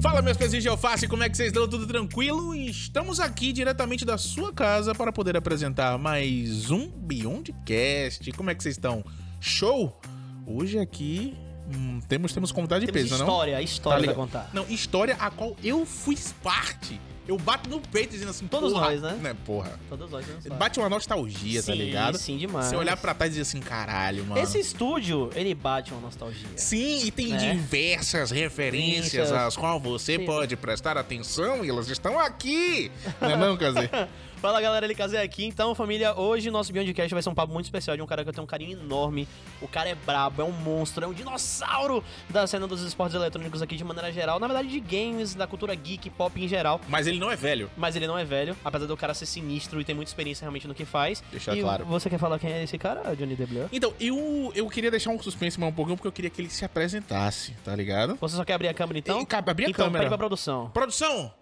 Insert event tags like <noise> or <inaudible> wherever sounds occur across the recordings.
Fala, meus pezinhos de alface, como é que vocês estão? Tudo tranquilo? Estamos aqui diretamente da sua casa para poder apresentar mais um Beyondcast. Como é que vocês estão? Show? Hoje aqui hum, temos, temos convidado de Temos peso, não? história, história Tá pra contar. Não, história a qual eu fui parte. Eu bato no peito dizendo assim, Todos porra, nós, né? Porra. Todos nós história. Bate uma nostalgia, tá Sim, ligado? sim, demais. Você olhar pra trás e dizer assim, caralho, mano. Esse estúdio, ele bate uma nostalgia. Sim, e tem Né? diversas referências Referências. às quais você Sim. pode prestar atenção e elas estão aqui. <laughs> Não é não, Kazê? <laughs> Fala galera, ele casei aqui. Então, família, hoje nosso Beyondcast vai ser um papo muito especial de um cara que eu tenho um carinho enorme. O cara é brabo, é um monstro, é um dinossauro da cena dos esportes eletrônicos aqui de maneira geral. Na verdade, de games, da cultura geek, pop em geral. Mas ele não é velho. Mas ele não é velho, apesar do cara ser sinistro e ter muita experiência realmente no que faz. Deixar e claro. Você quer falar quem é esse cara, Johnny DeBleu? Então, eu, eu queria deixar um suspense mais um pouquinho, porque eu queria que ele se apresentasse, tá ligado? Você só quer abrir a câmera então? E, abrir a então, câmera. pede pra produção. Produção!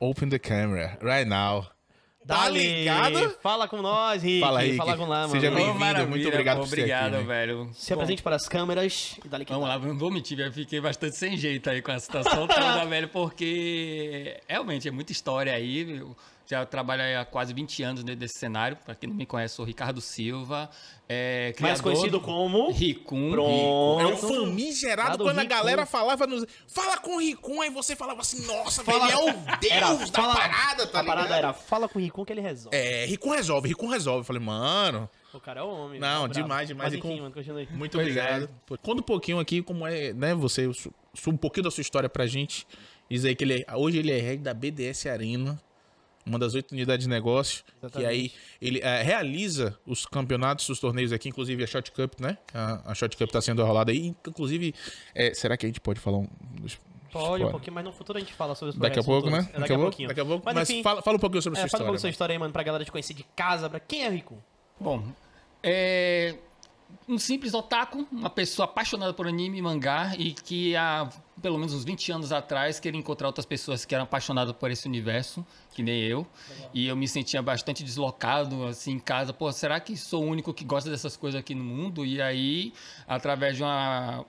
Open the camera, right now. Tá ligado? Fala com nós, Rick. Fala, Rick. Fala com lá, mano. Seja bem-vindo, muito obrigado pô, por ser Obrigado, aqui, velho. Se apresente para as câmeras e dali que Vamos lá, não vou mentir, velho. Fiquei bastante sem jeito aí com a situação toda, <laughs> velho, porque realmente é muita história aí. Eu já trabalho há quase 20 anos dentro desse cenário. Pra quem não me conhece, sou Ricardo Silva. É, Mais conhecido do- como... Ricum. Pronto. É um famigerado quando a Ricum. galera falava nos. Fala com o Ricum, aí você falava assim, nossa, Fala- velho, ele é o <laughs> deus Era, da fala- parada, tá A parada ligado? era, fala com o Ricum que ele resolve. É, Ricum resolve, Ricum resolve. Eu falei, mano, O cara é o homem. Não, é brabo. demais, demais. Mas enfim, com- mano, muito Pois obrigado. Conta um pouquinho aqui como é, né, você, um pouquinho da sua história pra gente. Diz aí que ele é- hoje ele é head da BDS Arena, uma das oito unidades de negócio, que Exatamente. aí ele é, realiza os campeonatos, os torneios aqui, inclusive a Shot Cup, né? A, a Shot Cup tá sendo rolada aí, inclusive, é, será que a gente pode falar um... Pode, um pouquinho, mas no futuro a gente fala sobre os Daqui a pouco, né? futuros. É, Daqui a pouquinho. daqui a pouco. Mas, Mas, enfim, fala, fala um pouquinho sobre a sua fala um pouco história. da sua história aí, mano, pra galera te conhecer de casa. Pra... Quem é o Ricum? Bom, é um simples otaku, uma pessoa apaixonada por anime e mangá e que há pelo menos uns 20 anos atrás queria encontrar outras pessoas que eram apaixonadas por esse universo, que nem eu. E eu me sentia bastante deslocado assim em casa, pô, será que sou o único que gosta dessas coisas aqui no mundo? E aí, através de uma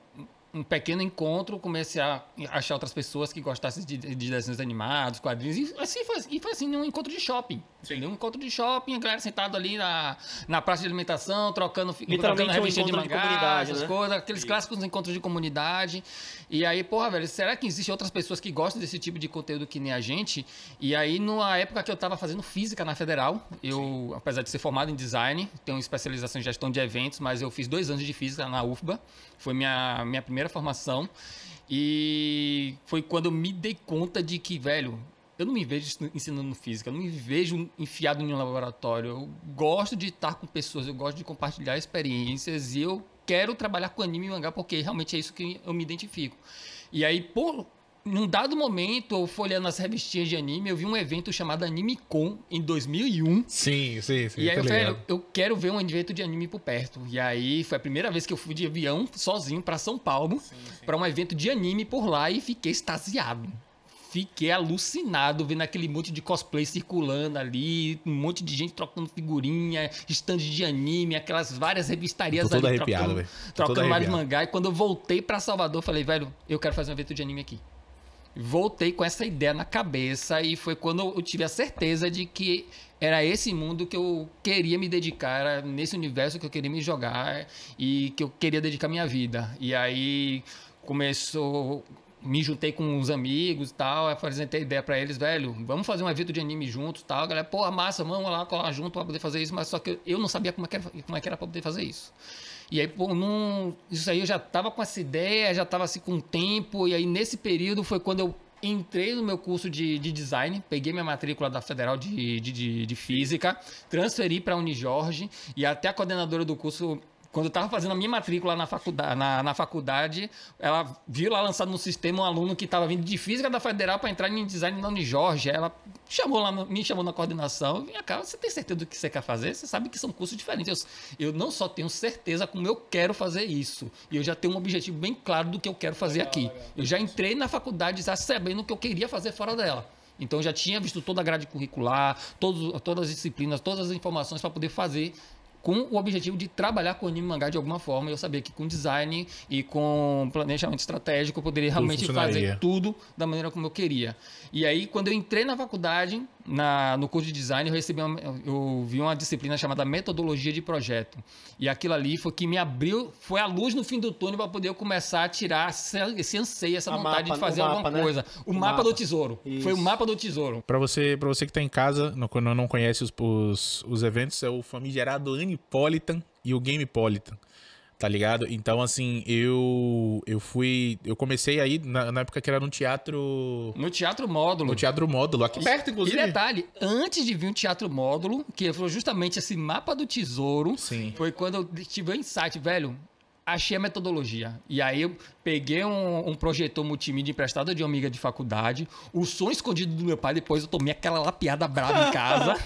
um pequeno encontro, comecei a achar outras pessoas que gostassem de, de desenhos animados, quadrinhos, e assim foi, e foi assim, num encontro de shopping. Entendeu? Um encontro de shopping, a galera sentada ali na, na praça de alimentação, trocando, trocando um revistinha de mangá, comunidade, essas né? coisas, aqueles clássicos encontros de comunidade. E aí, porra, velho, será que existem outras pessoas que gostam desse tipo de conteúdo que nem a gente? E aí, numa época que eu tava fazendo física na Federal, eu, apesar de ser formado em design, tenho especialização em gestão de eventos, mas eu fiz dois anos de física na UFBA, foi minha, minha primeira formação. E foi quando eu me dei conta de que, velho, eu não me vejo ensinando física, eu não me vejo enfiado em um laboratório. Eu gosto de estar com pessoas, eu gosto de compartilhar experiências e eu quero trabalhar com anime e mangá porque realmente é isso que eu me identifico. E aí, por num dado momento, eu folheando as revistinhas de anime, eu vi um evento chamado Anime Con em 2001. Sim, sim, sim. E aí eu falei, ligado. eu quero ver um evento de anime por perto. E aí foi a primeira vez que eu fui de avião sozinho pra São Paulo pra um evento de anime por lá e fiquei extasiado. Fiquei alucinado vendo aquele monte de cosplay circulando ali, um monte de gente trocando figurinha, stand de anime, aquelas várias revistarias Tô ali trocando, velho. Tô todo trocando vários mangá. E quando eu voltei pra Salvador, falei, velho, eu quero fazer um evento de anime aqui. Voltei com essa ideia na cabeça e foi quando eu tive a certeza de que era esse mundo que eu queria me dedicar, era nesse universo que eu queria me jogar e que eu queria dedicar minha vida. E aí começou, me juntei com uns amigos e tal, apresentei a ideia pra eles, velho, vamos fazer um evento de anime juntos e tal. A galera, pô, massa, vamos lá colar junto pra poder fazer isso, mas só que eu não sabia como é que era, como é que era pra poder fazer isso. E aí, pô, não, isso aí eu já tava com essa ideia, já tava assim com o tempo, e aí nesse período foi quando eu entrei no meu curso de, de design, peguei minha matrícula da Federal de, de, de, de Física, transferi para a Unijorge, e até a coordenadora do curso quando eu estava fazendo a minha matrícula na faculdade, na, na faculdade, ela viu lá lançado no sistema um aluno que estava vindo de física da federal para entrar em design na Unijorge. Ela chamou lá, me chamou na coordenação. Vem cá, você tem certeza do que você quer fazer? Você sabe que são cursos diferentes. Eu, eu não só tenho certeza como eu quero fazer isso. E eu já tenho um objetivo bem claro do que eu quero fazer aqui. Eu já entrei na faculdade já sabendo o que eu queria fazer fora dela. Então já tinha visto toda a grade curricular, todos, todas as disciplinas, todas as informações para poder fazer com o objetivo de trabalhar com anime e mangá de alguma forma. Eu sabia que com design e com planejamento estratégico eu poderia realmente funcionaria. fazer tudo da maneira como eu queria. E aí, quando eu entrei na faculdade, na, no curso de design, eu recebi uma, eu vi uma disciplina chamada metodologia de projeto. E aquilo ali foi que me abriu, foi a luz no fim do túnel para poder eu começar a tirar esse, esse anseio, essa A vontade mapa, de fazer alguma mapa, né? coisa. O, O mapa, mapa. do tesouro. Foi o Isso. mapa do tesouro. Pra você, pra você que tá em casa, não, não, não conhece os, os, os eventos, é o famigerado Anipolitan e o Gamepolitan. Tá ligado? Então, assim, eu eu fui. Eu comecei aí na, na época que era no teatro. No teatro módulo. No teatro módulo, aqui perto, E inclusive. detalhe, antes de vir o teatro módulo, que foi justamente esse mapa do tesouro, Sim. foi quando eu tive o insight, velho. Achei a metodologia. E aí eu peguei um, um projetor multimídia emprestado de uma amiga de faculdade, o som escondido do meu pai, depois eu tomei aquela lapiada brava em <laughs> casa.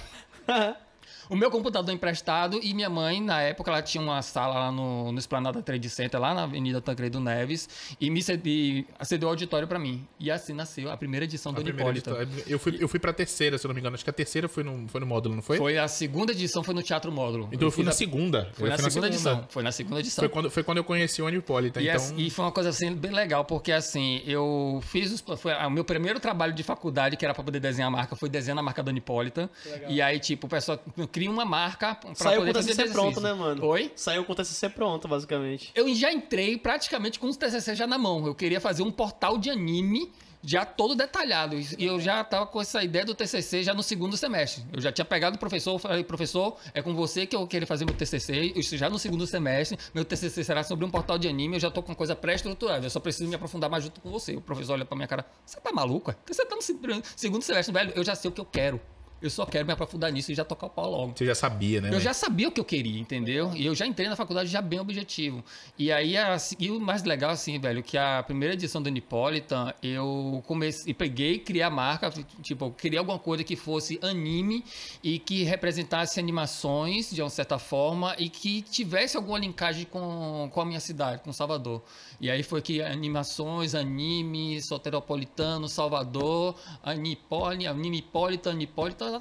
<laughs> O meu computador emprestado e minha mãe, na época, ela tinha uma sala lá no, no Esplanada Trade Center, lá na Avenida Tancredo Neves, e me cedi, cedeu o auditório pra mim. E assim nasceu a primeira edição do Unipólita. edição. Eu fui, eu fui pra terceira, se eu não me engano. Acho que a terceira foi no, foi no módulo, não foi? Foi a segunda edição, foi no Teatro Módulo. Então eu fui na segunda. Foi na segunda edição. Foi na segunda edição. Foi quando, foi quando eu conheci o Anipolitan. E, Então, assim- e foi uma coisa assim bem legal, porque assim, eu fiz os, foi o meu primeiro trabalho de faculdade, que era pra poder desenhar a marca, foi desenhando a marca da Unipólita. E aí, tipo, o pessoal cria uma marca pra Saiu poder com o fazer TCC pronto, né, mano? Oi? Saiu com o TCC pronto, basicamente. Eu já entrei praticamente com os TCC já na mão. Eu queria fazer um portal de anime já todo detalhado. E eu já tava com essa ideia do TCC já no segundo semestre. Eu já tinha pegado o professor, falei, professor, é com você que eu queria fazer meu TCC. Isso já no segundo semestre. Meu TCC será sobre um portal de anime. Eu já tô com uma coisa pré-estruturada. Eu só preciso me aprofundar mais junto com você. O professor olha pra minha cara, você tá maluco? é? Você tá no se- segundo semestre, velho. Eu já sei o que eu quero. Eu só quero me aprofundar nisso e já tocar o pau logo. você já sabia, né? Eu velho? já sabia o que eu queria, entendeu? E eu já entrei na faculdade já bem objetivo. E aí, assim, e o mais legal, assim, velho, que a primeira edição do Nipolitan, eu comecei, peguei, criei a marca, tipo, eu queria alguma coisa que fosse anime e que representasse animações, de uma certa forma, e que tivesse alguma linkagem com, com a minha cidade, com Salvador. E aí foi que animações, anime, soteropolitano, Salvador, Anipoli, tá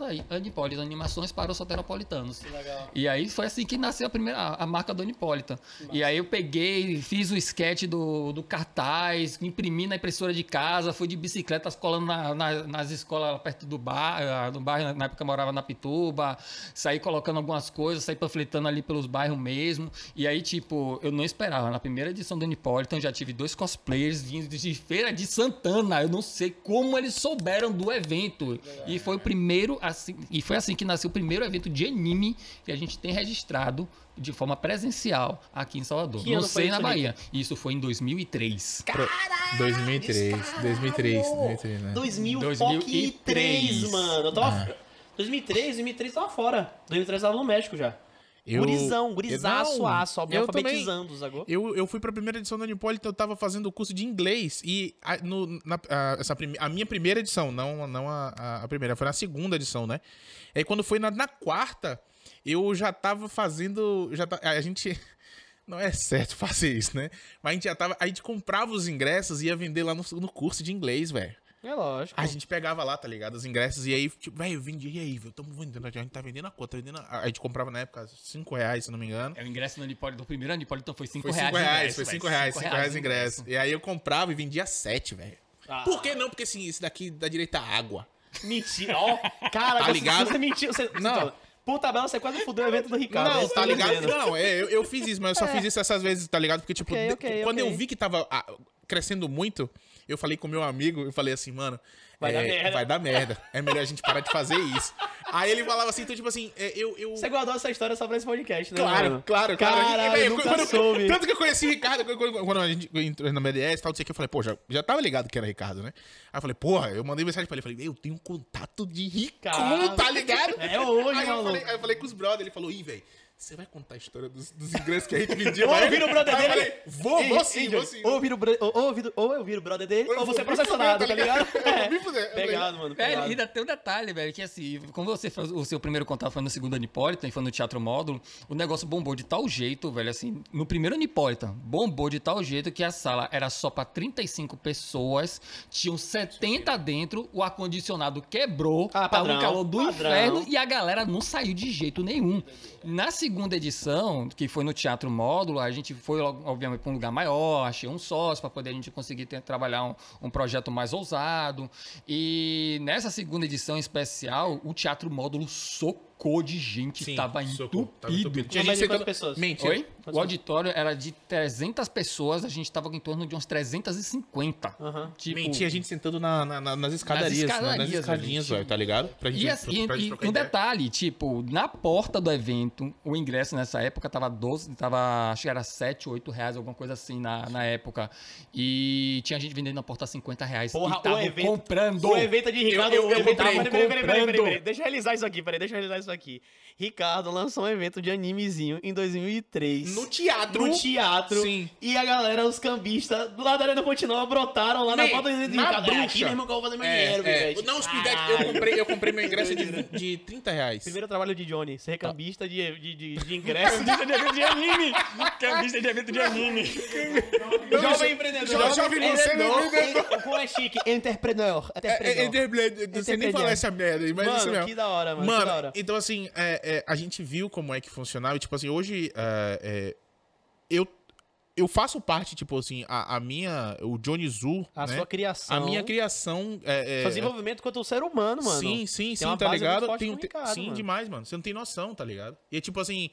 aí, Anipólita, animações para os soteropolitanos. legal. E aí foi assim que nasceu a primeira a, a marca do Unipólita. E aí eu peguei, fiz o sketch do, do cartaz, imprimi na impressora de casa, fui de bicicleta colando na- na- nas escolas lá perto do bar, ah, no bairro, na época eu morava na Pituba, saí colocando algumas coisas, saí panfletando ali pelos bairros mesmo. E aí, tipo, eu não esperava. Na primeira edição do Unipolitan, eu já tive dois cosplayers vindos de Feira de Santana. Eu não sei como eles souberam do evento. E foi o primeiro, assim, e foi assim que nasceu o primeiro evento de anime que a gente tem registrado de forma presencial aqui em Salvador. Que não sei na Bahia. Isso foi em 2003. 2003, 2003, 2003, né? 2003, 2003, mano. Eu tava. 2003, 2003 tava fora. 2003 tava no México já. Eu- Gurizão, gurizaço, Não, aço, eu também- alfabetizando, sacou? Eu, eu fui pra primeira edição da Unipolitan, eu tava fazendo o curso de inglês. E a, no- na- a- essa, prime- a minha primeira edição, não, não a, a- primeira, foi na segunda edição, né? Aí quando foi na, na quarta, eu já tava fazendo. Já a gente. <laughs> Não é certo fazer isso, né? Mas a gente já tava. A gente comprava os ingressos e ia vender lá no, no curso de inglês, velho. É lógico. A gente pegava lá, tá ligado? Os ingressos, e aí, tipo, velho, vendia, e aí, velho, tamo vendendo, a gente tá vendendo a conta, tá vendendo a... a gente comprava na época 5 reais, se não me engano. É, o ingresso no Unipólita, do primeiro Unipólita foi 5 Foi reais. 5 o reais, ingresso, foi velho. 5 reais, Cinco 5 reais o ingresso. E aí eu comprava e vendia 7, velho. Ah. Por que não? Porque assim, esse daqui dá direito a água. Mentira, ó. Cara, Tá você- ligado? Você mentiu. Você, Não. você- Por tabela, você quase fudeu o evento do Ricardo. é não, que tá ligado? dizendo. Não, é, eu, eu fiz isso, mas eu só fiz isso essas vezes, tá ligado? Porque, tipo, Ok, de- ok, quando ok. eu vi que tava ah, crescendo muito, eu falei com o meu amigo, eu falei assim, mano. Vai dar é, merda. Vai dar merda. É melhor a gente parar de fazer isso. Aí ele falava assim, então, tipo assim, é, eu. eu... Você guardou essa história só pra esse podcast, né? Claro, mano? claro, claro. Caralho, velho, nunca quando- soube. Tanto que eu conheci o Ricardo, quando, a gente entrou na BDS e tal, não sei o que, eu falei, pô, já, já tava ligado que era Ricardo, né? Aí eu falei, porra, eu mandei mensagem pra ele, falei, eu tenho contato de Ricardo, tá ligado? É hoje, aí eu, falei, aí eu falei com os brothers, ele falou, ih, velho, você vai contar a história dos, dos ingressos que a gente vendia? Ou eu viro o brother dele. falei, vou, vou sim, Ei, vou sim. Ou eu viro, ou, ou eu viro- ou eu viro o brother dele, Eu ou você é processionado, tá ligado? vou me fuder. Pegado, mano. Velho, e ainda tem um detalhe, velho, que assim, como você fez o seu primeiro contato foi no segundo Anipolitan e foi no Teatro Módulo, o negócio bombou de tal jeito, velho, assim, no primeiro Anipolitan, bombou de tal jeito que a sala era só pra 35 pessoas, tinham 70 dentro, o ar-condicionado quebrou, Ah, tava padrão, um calor do padrão. inferno e a galera não saiu de jeito nenhum. Na segunda edição, que foi no Teatro Módulo, a gente foi, obviamente, para um lugar maior, achei um sócio para poder a gente conseguir ter, trabalhar um, um, projeto mais ousado. E nessa segunda edição especial, o Teatro Módulo socou socou de gente, Sim, tava entupido. Tava entupido. Tinha gente sentando... pessoas? Mentira. Oi? O auditório era de 300 pessoas, a gente tava em torno de uns 350. Uhum. Tipo... Mentira, a gente sentando na, na, nas escadarias, nas, escadarias, nas escadinhas, velho, tá ligado? Pra gente, e, assim, pra, pra, e um detalhe, tipo, na porta do evento, o ingresso nessa época tava 12, tava, acho que era 7, 8 reais, alguma coisa assim na, na época. E tinha gente vendendo na porta 50 reais. Porra, e tava o evento, comprando. O evento de Ricardo, eu, eu, eu, eu comprei. Peraí, peraí, peraí, peraí, peraí, deixa eu realizar isso aqui, peraí, deixa eu realizar isso aqui. Ricardo lançou um evento de animezinho em 2003. No teatro. No teatro. Sim. E a galera, os cambistas, do lado da Arena Continua, brotaram lá na porta do. Na bruxa. Aqui mesmo que eu vou fazer meu É, dinheiro, é. velho. Não, Speedback, eu comprei, eu comprei meu ingresso de, de 30 reais. Primeiro trabalho de Johnny, ser cambista de, de, de, de ingresso. Cambista de evento de anime! Cambista de evento de anime! Jovem empreendedor. Jo- jovem você empreendedor. Como é chique? Entrepreneur. É, é, Entrepreneur. é, não sei nem falar essa merda aí, mas isso Mano, mesmo. que da hora, mano. Mano, hora. Então assim, é, é, a gente viu como é que funcionava. E, tipo assim, hoje é, é, eu, eu faço parte, tipo assim, a, a minha. O Johnny Zu. A né? sua criação. A minha criação. É, é, Seu desenvolvimento quanto ser humano, mano. Sim, sim, Tem sim, tá ligado? Tem, o Ricardo, sim, mano. demais, mano. Você não tem noção, tá ligado? E é tipo assim,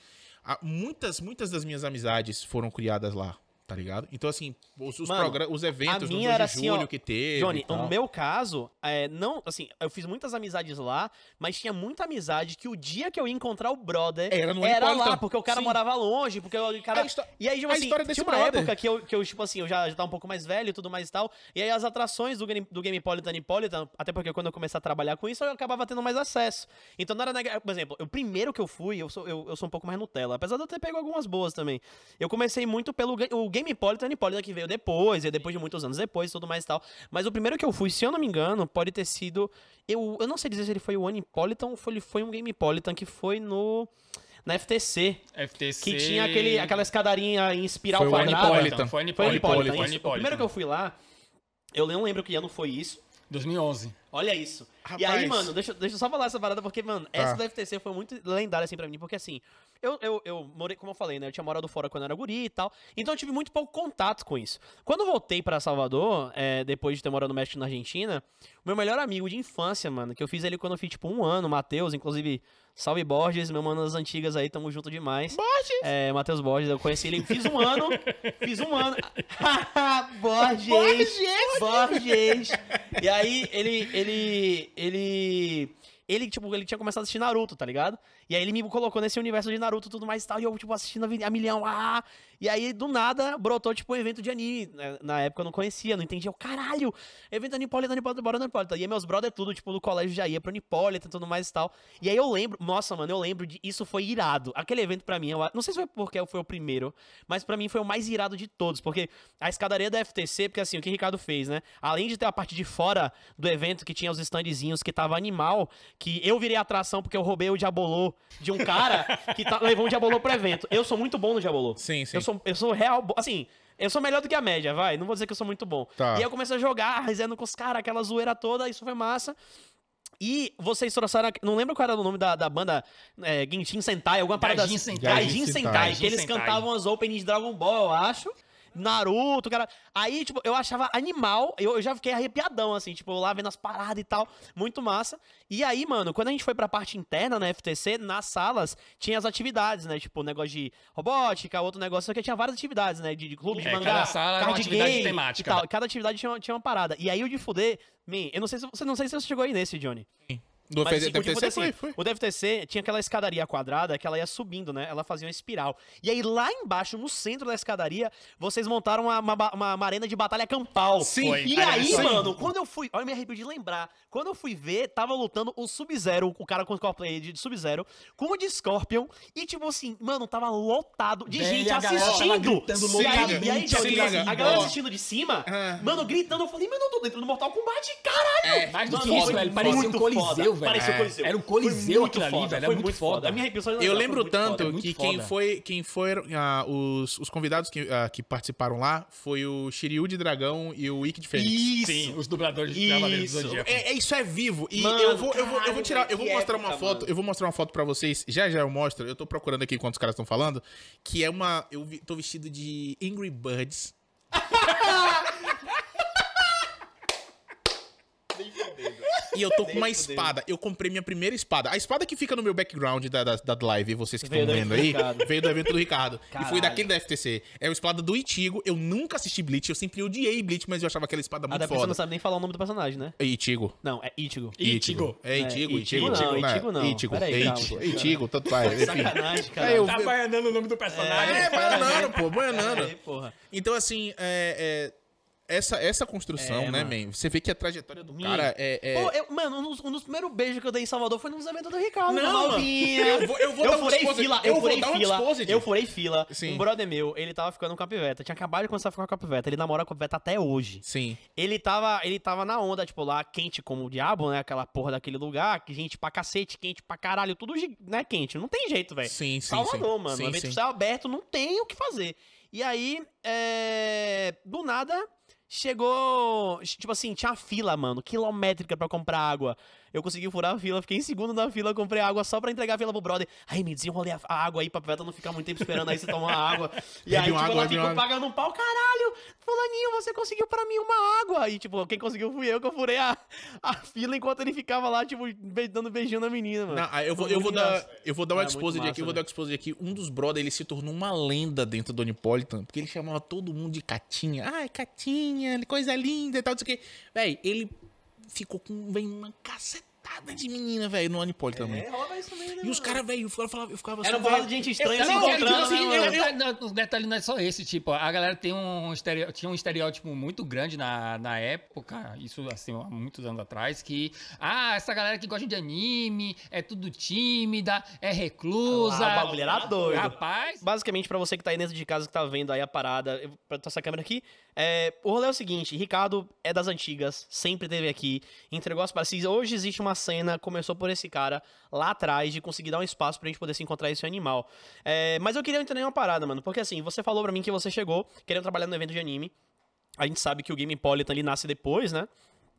muitas, muitas das minhas amizades foram criadas lá, tá ligado? Então, assim, os, os, Mano, os eventos no 2 minha de assim, julho ó, que teve. Johnny, no meu caso, é, não, assim, eu fiz muitas amizades lá, mas tinha muita amizade que o dia que eu ia encontrar o brother Era era lá, porque o cara Sim. morava longe, porque o cara... E aí, tipo assim, tinha uma brother. época que eu, que eu, tipo assim, eu já, já tava um pouco mais velho e tudo mais e tal, e aí as atrações do, Game- do Gamepolitan e Politan, até porque quando eu comecei a trabalhar com isso, eu acabava tendo mais acesso. Então não era, nega- por exemplo, o primeiro que eu fui, eu sou, eu, eu sou um pouco mais Nutella, apesar de eu ter pego algumas boas também. Eu comecei muito pelo ga- o Gamepolitan e Politan que veio depois, e depois de muitos anos depois, tudo mais e tal. Mas o primeiro que eu fui, se eu não me engano, pode ter sido. Eu, eu não sei dizer se ele foi o Anipolitan ou foi, ele foi um Gamepolitan que foi no. Na FTC. FTC. Que tinha aquele, aquela escadarinha em espiral Foi o quadrada. Anipolitan. Foi Foi o Anipolitan. Anipolitan, Foi isso. O Anipolitan. primeiro que eu fui lá, eu não lembro que ano foi isso. 2011. Olha isso. E Rapaz. aí, mano, deixa, deixa eu só falar essa parada, porque, mano, Tá. essa da FTC foi muito lendária, assim, pra mim, porque, assim, eu, eu, eu morei, como eu falei, né, eu tinha morado fora quando eu era guri e tal, então eu tive muito pouco contato com isso. Quando eu voltei pra Salvador, é, depois de ter morado no México e na Argentina, o meu melhor amigo de infância, mano, que eu fiz ele quando eu fiz, tipo, um ano, Matheus, inclusive, salve Borges, meu mano das antigas aí, tamo junto demais. Borges! É, Matheus Borges, eu conheci ele, fiz um ano, fiz um ano. <laughs> Borges! Borges! Borges! E aí, ele, ele, ele, ele, tipo, ele tinha começado a assistir Naruto, tá ligado? E aí ele me colocou nesse universo de Naruto e tudo mais e tal, e eu, tipo, assistindo a milhão, ah! E aí, do nada, brotou, tipo, um evento de anime. Na época eu não conhecia, não entendia. Eu, caralho, evento Anipolitan, Anipolitan, bora no Anipolitan. E aí meus brother tudo, tipo, do colégio já ia pro Anipolitan e tudo mais e tal. E aí eu lembro, nossa, mano, eu lembro de, isso foi irado. Aquele evento pra mim, eu, não sei se foi porque foi o primeiro, mas pra mim foi o mais irado de todos, porque a escadaria da FTC, porque assim, o que o Ricardo fez, né? Além de ter a parte de fora do evento, que tinha os standzinhos que tava animal, que eu virei atração porque eu roubei o Diabolô de um cara que tá- levou um Diabolô pro evento. Eu sou muito bom no Diabolô. Sim, sim. Eu sou, eu sou real, assim, eu sou melhor do que a média, vai. Não vou dizer que eu sou muito bom. Tá. E aí eu comecei a jogar, resenhando com os caras, aquela zoeira toda, isso foi massa. E vocês trouxeram. Não lembro qual era o nome da, da banda é, Genshin Sentai, alguma parada Gaijin assim. Sentai. Gaijin Gaijin Sentai, Sentai. que eles Sentai. cantavam as openings de Dragon Ball, eu acho. Naruto, cara. Aí, tipo, eu achava animal. Eu, eu já fiquei arrepiadão, assim, tipo, lá vendo as paradas e tal. Muito massa. E aí, mano, quando a gente foi pra parte interna na FTC, nas salas, tinha as atividades, né? Tipo, negócio de robótica, outro negócio, só que tinha várias atividades, né? De, de clube de É, mangá, cada sala era uma atividade game temática. E tal. Cada atividade tinha, uma- tinha uma parada. E aí o de fuder, man, eu não sei se você não sei se você chegou aí nesse, Johnny. Do Mas, assim, FTC, o de fuder, foi, foi. O DFTC tinha aquela escadaria quadrada que ela ia subindo, né? Ela fazia uma espiral. E aí lá embaixo, no centro da escadaria, vocês montaram uma, uma, uma- uma arena de batalha campal. Sim. Foi. E aí, mano, quando eu fui. Olha, eu me arrepio de lembrar. Quando eu fui ver, tava lutando o Sub-Zero, o cara com o cosplay de Sub-Zero, com o de Scorpion. E, tipo assim, mano, tava lotado de Velho, gente a galera tava assistindo. e aí, e aí, assim, a galera assistindo de cima, Ah. mano, gritando. Eu falei, mano, eu tô dentro do Mortal Kombat, caralho! Mais do Mano, que isso, velho. Parecia um coliseu, velho. Velho. parecia o É. Coliseu. Era um Coliseu aquilo ali, foda, velho, Foi era muito muito foda. A minha Eu lembro tanto foda. que quem foi, quem foram ah, os, os convidados que, ah, que participaram lá foi o Shiryu de Dragão e o Ikki de Fênix. Isso. Sim, os dubladores de Cavaleiros do Isso. Zodíaco. É, é- isso é vivo. E Mano, eu, vou, eu, vou, eu vou tirar, eu vou que mostrar uma foto, mano. eu vou mostrar uma foto pra vocês. Já já eu mostro. Eu tô procurando aqui enquanto os caras estão falando, que é uma eu vi- tô vestido de Angry Birds. <laughs> E eu tô com uma espada. Eu comprei minha primeira espada. A espada que fica no meu background da, da, da live, vocês que Veio estão do vendo aí, Ricardo. veio do evento do Ricardo. E foi Caralho. daquele da FTC. É a espada do Itigo. Eu nunca assisti Bleach. Eu sempre odiei Bleach, mas eu achava aquela espada muito Até porque você foda. não sabe nem falar o nome do personagem, né? É Itigo. Não, é Ichigo. Ichigo. É Itigo, É, Itigo. Itigo não, né? Itigo não. Itigo, é Itigo. Itigo, tanto faz. Enfim. <laughs> Sacanagem, cara. Tá baianando o nome do personagem. É, bananando, pô, porra. Então, assim, é, é, essa, essa construção, É, né, mano. man? Você vê que a trajetória do Hum. cara é. é- Pô, eu- mano, um dos, um dos primeiros beijos que eu dei em Salvador foi nos eventos do Ricardo. Não, mano. Eu vou- eu vou dar um furei exposit. fila, Eu eu furei dar um fila. exposit. Eu furei fila. Sim. Um brother meu, ele tava ficando com a piveta. Tinha acabado de começar a ficar com a piveta. Ele namora com a piveta até hoje. Sim. Ele tava, ele tava na onda, tipo, lá quente como o diabo, né? Aquela porra daquele lugar, que gente pra cacete, quente pra caralho, tudo, né, quente. Não tem jeito, velho. Sim, sim. Salvador, sim. mano. Sim, um sim. de céu aberto, não tem o que fazer. E aí, é... do nada, chegou. Tipo assim, tinha fila, mano, quilométrica pra comprar água. Eu consegui furar a fila, fiquei em segundo na fila, comprei água só pra entregar a fila pro brother. Aí me desenrolei a a água aí pra Piveta não ficar muito tempo esperando aí você tomar água. <laughs> E aí, uma tipo, água, ela ficou uma- pagando um pau, caralho! Fulaninho, você conseguiu pra mim uma água! E, tipo, quem conseguiu fui eu, que eu furei a, a fila enquanto ele ficava lá, tipo, be- dando beijinho na menina, mano. Não, eu vou, eu vou dar, eu vou dar um É, exposed aqui, eu vou né? dar um exposed aqui. Um dos brothers, ele se tornou uma lenda dentro do Onipolitan, porque ele chamava todo mundo de Catinha. Ai, Catinha, coisa linda e tal, não sei o quê. Véi, ele ficou com, véi, uma cacetada de menina, velho, no Onipolitan, mano. É, rola isso também, né, E os caras, velho, eu ficava, eu ficava Era assim, porrada véi, de gente estranha se não, encontrando, assim, né, o detalhe não é só esse, tipo, a galera tem um tinha um estereótipo muito grande na, na época, isso assim, há muitos anos atrás, que, ah, essa galera que gosta de anime, é tudo tímida, é reclusa. Ah, o bagulho era doido. Rapaz, Basicamente, pra você que tá aí dentro de casa, que tá vendo aí a parada, eu, pra essa câmera aqui, é, o rolê é o seguinte, Ricardo é das antigas, sempre teve aqui, entregou as. Se Hoje existe uma cena, começou por esse cara lá atrás, de conseguir dar um espaço pra gente poder se encontrar esse animal. É, mas eu queria entender uma parada, mano, porque assim, você falou pra mim que você chegou querendo trabalhar no evento de anime, a gente sabe que o Game Politan ele nasce depois, né?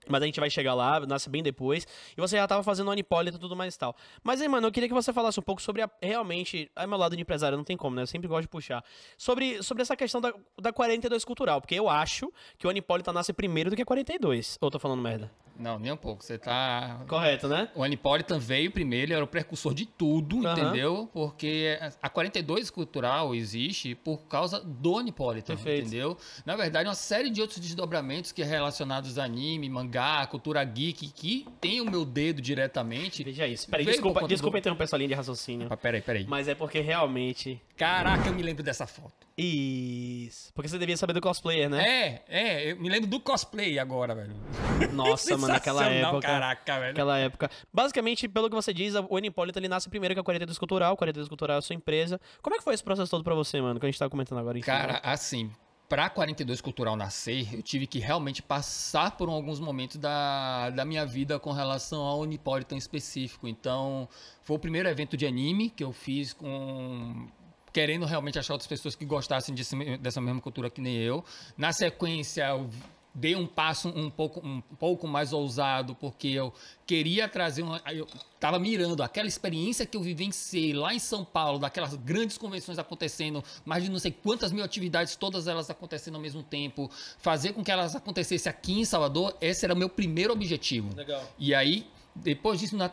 Mas a gente vai chegar lá, nasce bem depois. E você já tava fazendo Onipolitan e tudo mais e tal. Mas aí, mano, eu queria que você falasse um pouco sobre a, realmente. É meu lado de empresário, não tem como, né? Eu sempre gosto de puxar. Sobre, sobre essa questão da, da 42 cultural. Porque eu acho que o Onipolitan nasce primeiro do que a 42. Ou eu tô falando merda? Não, nem um pouco, você tá... Correto, né? O Anipolitan veio primeiro, ele era o precursor de tudo, Aham. entendeu? Porque a 42 cultural existe por causa do Anipolitan, Perfeito. entendeu? Na verdade, uma série de outros desdobramentos que é relacionados a anime, mangá, cultura geek, que tem o meu dedo diretamente. Veja isso. Peraí, desculpa, desculpa do- interromper essa linha de raciocínio. Ah, peraí, peraí. Mas é porque realmente. Caraca, eu me lembro dessa foto. Isso. Porque você devia saber do cosplayer, né? É, é, eu me lembro do cosplay agora, velho. <laughs> Nossa, mano, naquela Sensacional, época. Caraca, velho. Naquela época. Basicamente, pelo que você diz, o Onipolitan ele nasce primeiro que a 42 Cultural, 42 Cultural é a sua empresa. Como é que foi esse processo todo pra você, mano? Que a gente tá comentando agora. Cara, né? assim, pra 42 Cultural nascer, eu tive que realmente passar por alguns momentos da, da minha vida com relação ao Unipolitan específico. Então, foi o primeiro evento de anime que eu fiz com. Querendo realmente achar outras pessoas que gostassem desse dessa mesma cultura que nem eu. Na sequência, eu dei um passo um pouco, um pouco mais ousado, porque eu queria trazer uma. Eu tava mirando aquela experiência que eu vivenciei lá em São Paulo, daquelas grandes convenções acontecendo, mais de não sei quantas mil atividades, todas elas acontecendo ao mesmo tempo, fazer com que elas acontecessem aqui em Salvador, esse era o meu primeiro objetivo. Legal. E aí, depois disso, na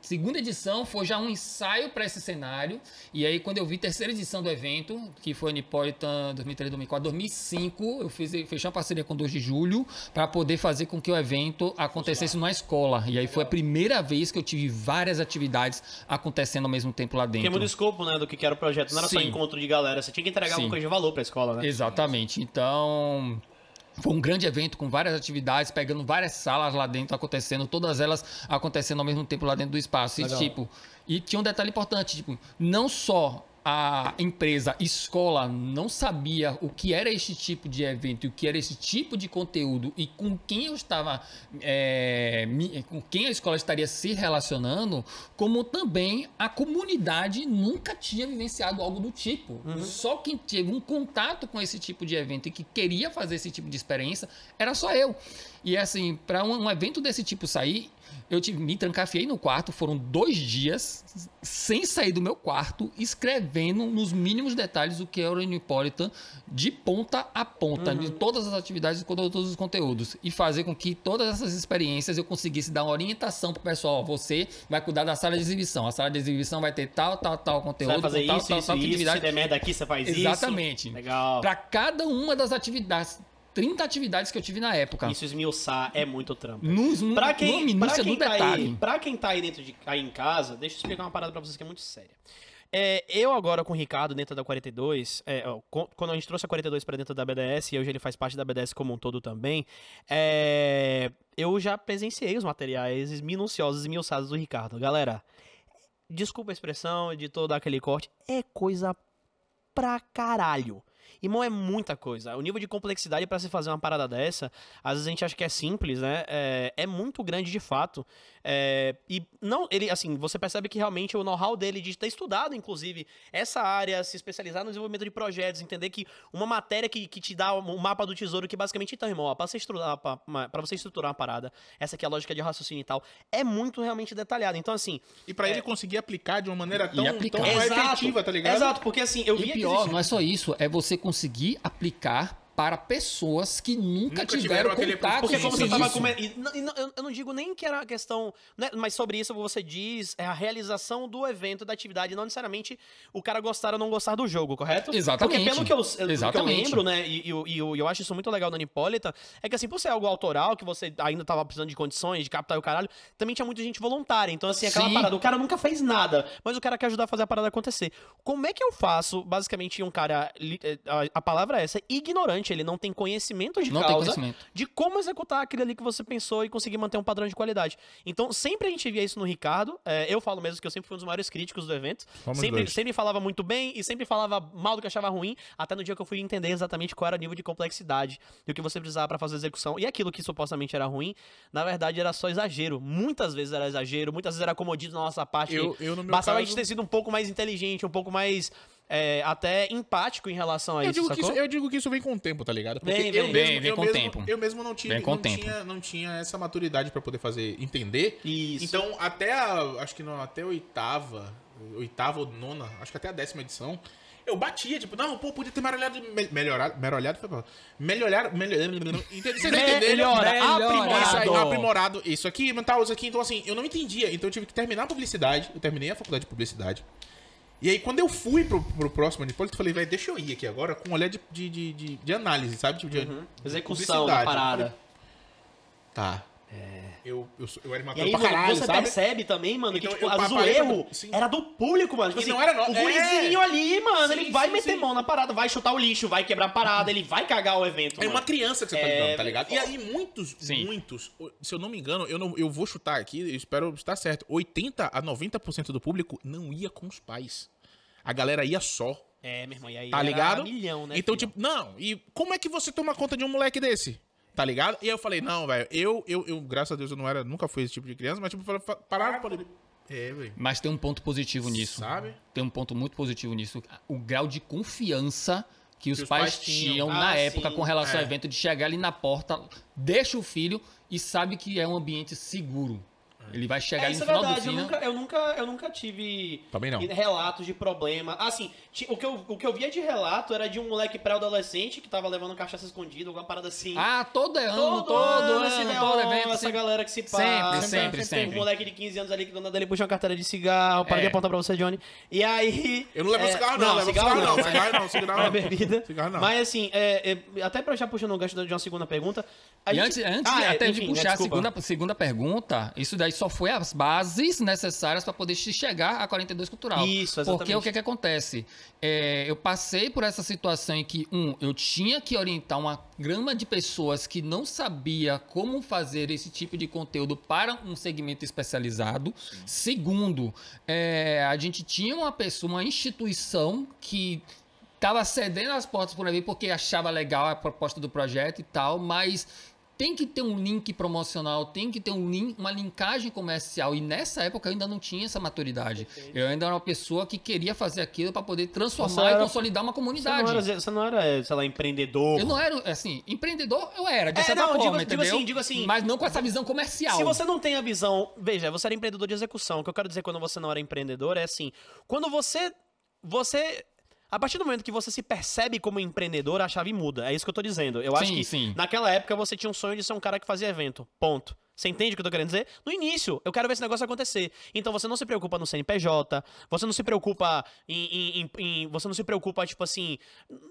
segunda edição, foi já um ensaio para esse cenário. E aí, quando eu vi a terceira edição do evento, que foi a Nipolitan 2003, 2004, 2005, eu fiz, fechei uma parceria com 2 de julho para poder fazer com que o evento acontecesse numa escola. E aí foi a primeira vez que eu tive várias atividades acontecendo ao mesmo tempo lá dentro. muda o escopo, né, do que era o projeto. Não era só Sim. encontro de galera. Você tinha que entregar Sim. alguma coisa de valor pra escola, né? Exatamente. Então, foi um grande evento com várias atividades, pegando várias salas lá dentro, acontecendo, todas elas acontecendo ao mesmo tempo lá dentro do espaço. E, tipo, e tinha um detalhe importante, tipo, não só a empresa escola não sabia o que era esse tipo de evento o que era esse tipo de conteúdo e com quem eu estava é, com quem a escola estaria se relacionando como também a comunidade nunca tinha vivenciado algo do tipo. Só quem teve um contato com esse tipo de evento e que queria fazer esse tipo de experiência era só eu. E assim para um, um evento desse tipo sair eu tive, me trancafiei no quarto, foram dois dias sem sair do meu quarto, escrevendo nos mínimos detalhes o que era o Unipolitan, de ponta a ponta, de todas as atividades e todos os conteúdos. E fazer com que todas essas experiências eu conseguisse dar uma orientação pro pessoal. ó, Você vai cuidar da sala de exibição. A sala de exibição vai ter tal, tal, tal conteúdo. tal, isso, tal, isso, tal isso. Se atividade. der merda aqui, você faz isso. Exatamente. Legal. Para cada uma das atividades, 30 atividades que eu tive na época. Isso esmiuçar é muito trampo. Nos, Pra quem, pra minúcia quem do tá detalhe. aí, pra quem tá aí dentro de aí em casa, deixa eu explicar uma parada pra vocês que é muito séria. É, eu agora com o Ricardo dentro da 42, é, ó, quando a gente trouxe a 42 pra dentro da BDS, e hoje ele faz parte da BDS como um todo também, é, eu já presenciei os materiais minuciosos e esmiuçados do Ricardo. Galera, desculpa a expressão, editor dar aquele corte, é coisa pra caralho. Irmão, é muita coisa. O nível de complexidade pra se fazer uma parada dessa, às vezes a gente acha que é simples, né? É, é muito grande de fato. É, e não, ele, assim, você percebe que realmente o know-how dele de ter estudado, inclusive, essa área, se especializar no desenvolvimento de projetos, entender que uma matéria que, que te dá um mapa do tesouro, que basicamente, então, irmão, ó, pra você, estruturar, pra, uma- pra você estruturar uma parada, essa aqui é a lógica de raciocínio e tal, é muito realmente detalhado. Então, assim. E pra ele conseguir aplicar de uma maneira tão, tão efetiva, tá ligado? Exato, porque assim, eu E vi pior, não é só isso, é você conseguir aplicar para pessoas que nunca, Nunca tiveram, tiveram aquele- contato Porque com como você tava e e n- eu, não digo nem que era a questão. né, mas sobre isso você diz é a realização do evento, da atividade, não necessariamente o cara gostar ou não gostar do jogo, correto? Exatamente. Porque pelo que eu, eu- que eu Exatamente. lembro, né, e, e eu- e eu, e eu acho isso muito legal no Anipolita, é que assim, por ser algo autoral, que você ainda tava precisando de condições, de capital e o caralho, também tinha muita gente voluntária. Então, assim, aquela Sim. parada, o cara nunca fez nada, mas o cara quer ajudar a fazer a parada acontecer. Como é que eu faço, basicamente, um cara. eh, A, a palavra é essa, ignorante, ele não tem conhecimento de Não tem causa conhecimento. de como executar aquilo ali que você pensou e conseguir manter um padrão de qualidade. Então, sempre a gente via isso no Ricardo. É, eu falo mesmo que eu sempre fui um dos maiores críticos do evento. Sempre, dois. sempre falava muito bem e sempre falava mal do que achava ruim, até no dia que eu fui entender exatamente qual era o nível de complexidade e o que você precisava pra fazer a execução. E aquilo que supostamente era ruim, na verdade era só exagero. Muitas vezes era exagero, muitas vezes era comodismo na nossa parte. Eu- eu, no meu Bastava a caso- gente ter sido um pouco mais inteligente, um pouco mais é, até empático em relação a Eu isso, digo, isso, eu digo que isso vem com o tempo, tá ligado? Porque Vem, eu vem. mesmo, Vem, eu com mesmo, tempo. Eu mesmo não, tive, não, tinha, não tinha essa maturidade pra poder fazer, entender. Isso. Então, até a, acho que não, até a oitava, oitava ou nona, acho que até a décima edição, eu batia, tipo, não, pô, podia ter melhorado, me- melhorado, melhorado, foi bom. melhorado, melhorado? Vocês entenderam? Aprimorado. aprimorado, isso aqui, tal, isso aqui. Então, assim, eu não entendia. Então, eu tive que terminar a publicidade. Eu terminei a faculdade de publicidade. E aí, quando eu fui pro, pro próximo Anipolito, eu falei, velho, deixa eu ir aqui agora com um olhar de, de, de, de- de análise, sabe? Tipo, de Uhum. Execução da parada. Tá. Eu, eu, sou- eu era E imaturo aí pra caralho, você sabe? percebe também, mano, Então, que tipo, eu às o pra- erro era do público, mano. Tipo E assim, não era no- O gurizinho é. ali, mano, Sim, ele vai sim, meter sim. mão na parada, vai chutar o lixo, vai quebrar a parada, ele vai cagar o evento. É mano. uma criança que você tá É, lidando, tá ligado? E aí, muitos, Sim. muitos, se eu não me engano, eu, não, eu vou chutar aqui, eu espero estar certo, 80 a 90% do público não ia com os pais. A galera ia só. É, meu irmão, e aí Tá era ligado? milhão, né? então, filho? tipo, não, e como é que você toma conta de um moleque desse? Tá ligado? E aí eu falei, não, velho, eu, eu, eu, graças a Deus, eu não era, nunca fui esse tipo de criança, mas tipo, pararam pra poder. É, velho. Mas tem um ponto positivo nisso. Sabe? Tem um ponto muito positivo nisso. O grau de confiança que os, os pais, pais tinham. tinham Ah, na época sim. com relação É. ao evento de chegar ali na porta, deixa o filho e sabe que é um ambiente seguro. Ele vai chegar É, ali isso no é final verdade, do eu fim. nunca, eu, nunca, eu nunca tive Também não. relatos de problema. Assim, o que, eu, o que eu via de relato era de um moleque pré-adolescente que tava levando cachaça escondida, alguma parada assim. Ah, todo ano, todo, todo, ano, esse todo, neon, evento. essa sempre- galera que se passa. Sempre, sempre, sempre. Um moleque de 15 anos ali que do nada ele puxa uma carteira de cigarro, para É. de apontar pra você, Johnny. E aí... Eu não levo é, cigarro, não, levo cigarro, não, mas- cigarro não, cigarro não. bebida. Cigarro não. Mas assim, é, é, até pra já puxando o gancho de uma segunda pergunta... a E gente- antes, antes Ah, de, é, até enfim, de puxar a segunda, segunda pergunta, isso daí só foi as bases necessárias para poder chegar a 42 cultural. Isso, exatamente. Porque o que, que acontece? É, eu passei por essa situação em que, um, eu tinha que orientar uma grama de pessoas que não sabia como fazer esse tipo de conteúdo para um segmento especializado. Segundo, é, a gente tinha uma pessoa, uma instituição que estava cedendo as portas por ali porque achava legal a proposta do projeto e tal, mas tem que ter um link promocional, tem que ter um link, uma linkagem comercial. E nessa época eu ainda não tinha essa maturidade. Eu ainda era uma pessoa que queria fazer aquilo para poder transformar era- e consolidar uma Você não, comunidade. era, você não era, sei lá, empreendedor. Eu não era, assim, empreendedor eu era, de É, certa não, forma, digo- digo entendeu? assim, digo assim- Mas não com essa visão comercial. Se você não tem a visão. Veja, você era empreendedor de execução. O que eu quero dizer quando você não era empreendedor é assim. Quando você. Você. A partir do momento que você se percebe como empreendedor, a chave muda. É isso que eu tô dizendo. Eu acho Sim, que sim. naquela época você tinha um sonho de ser um cara que fazia evento. Ponto. Você entende o que eu tô querendo dizer? No início, eu quero ver esse negócio acontecer. Então você não se preocupa no CNPJ, você não se preocupa em. em- em- você não se preocupa, tipo assim,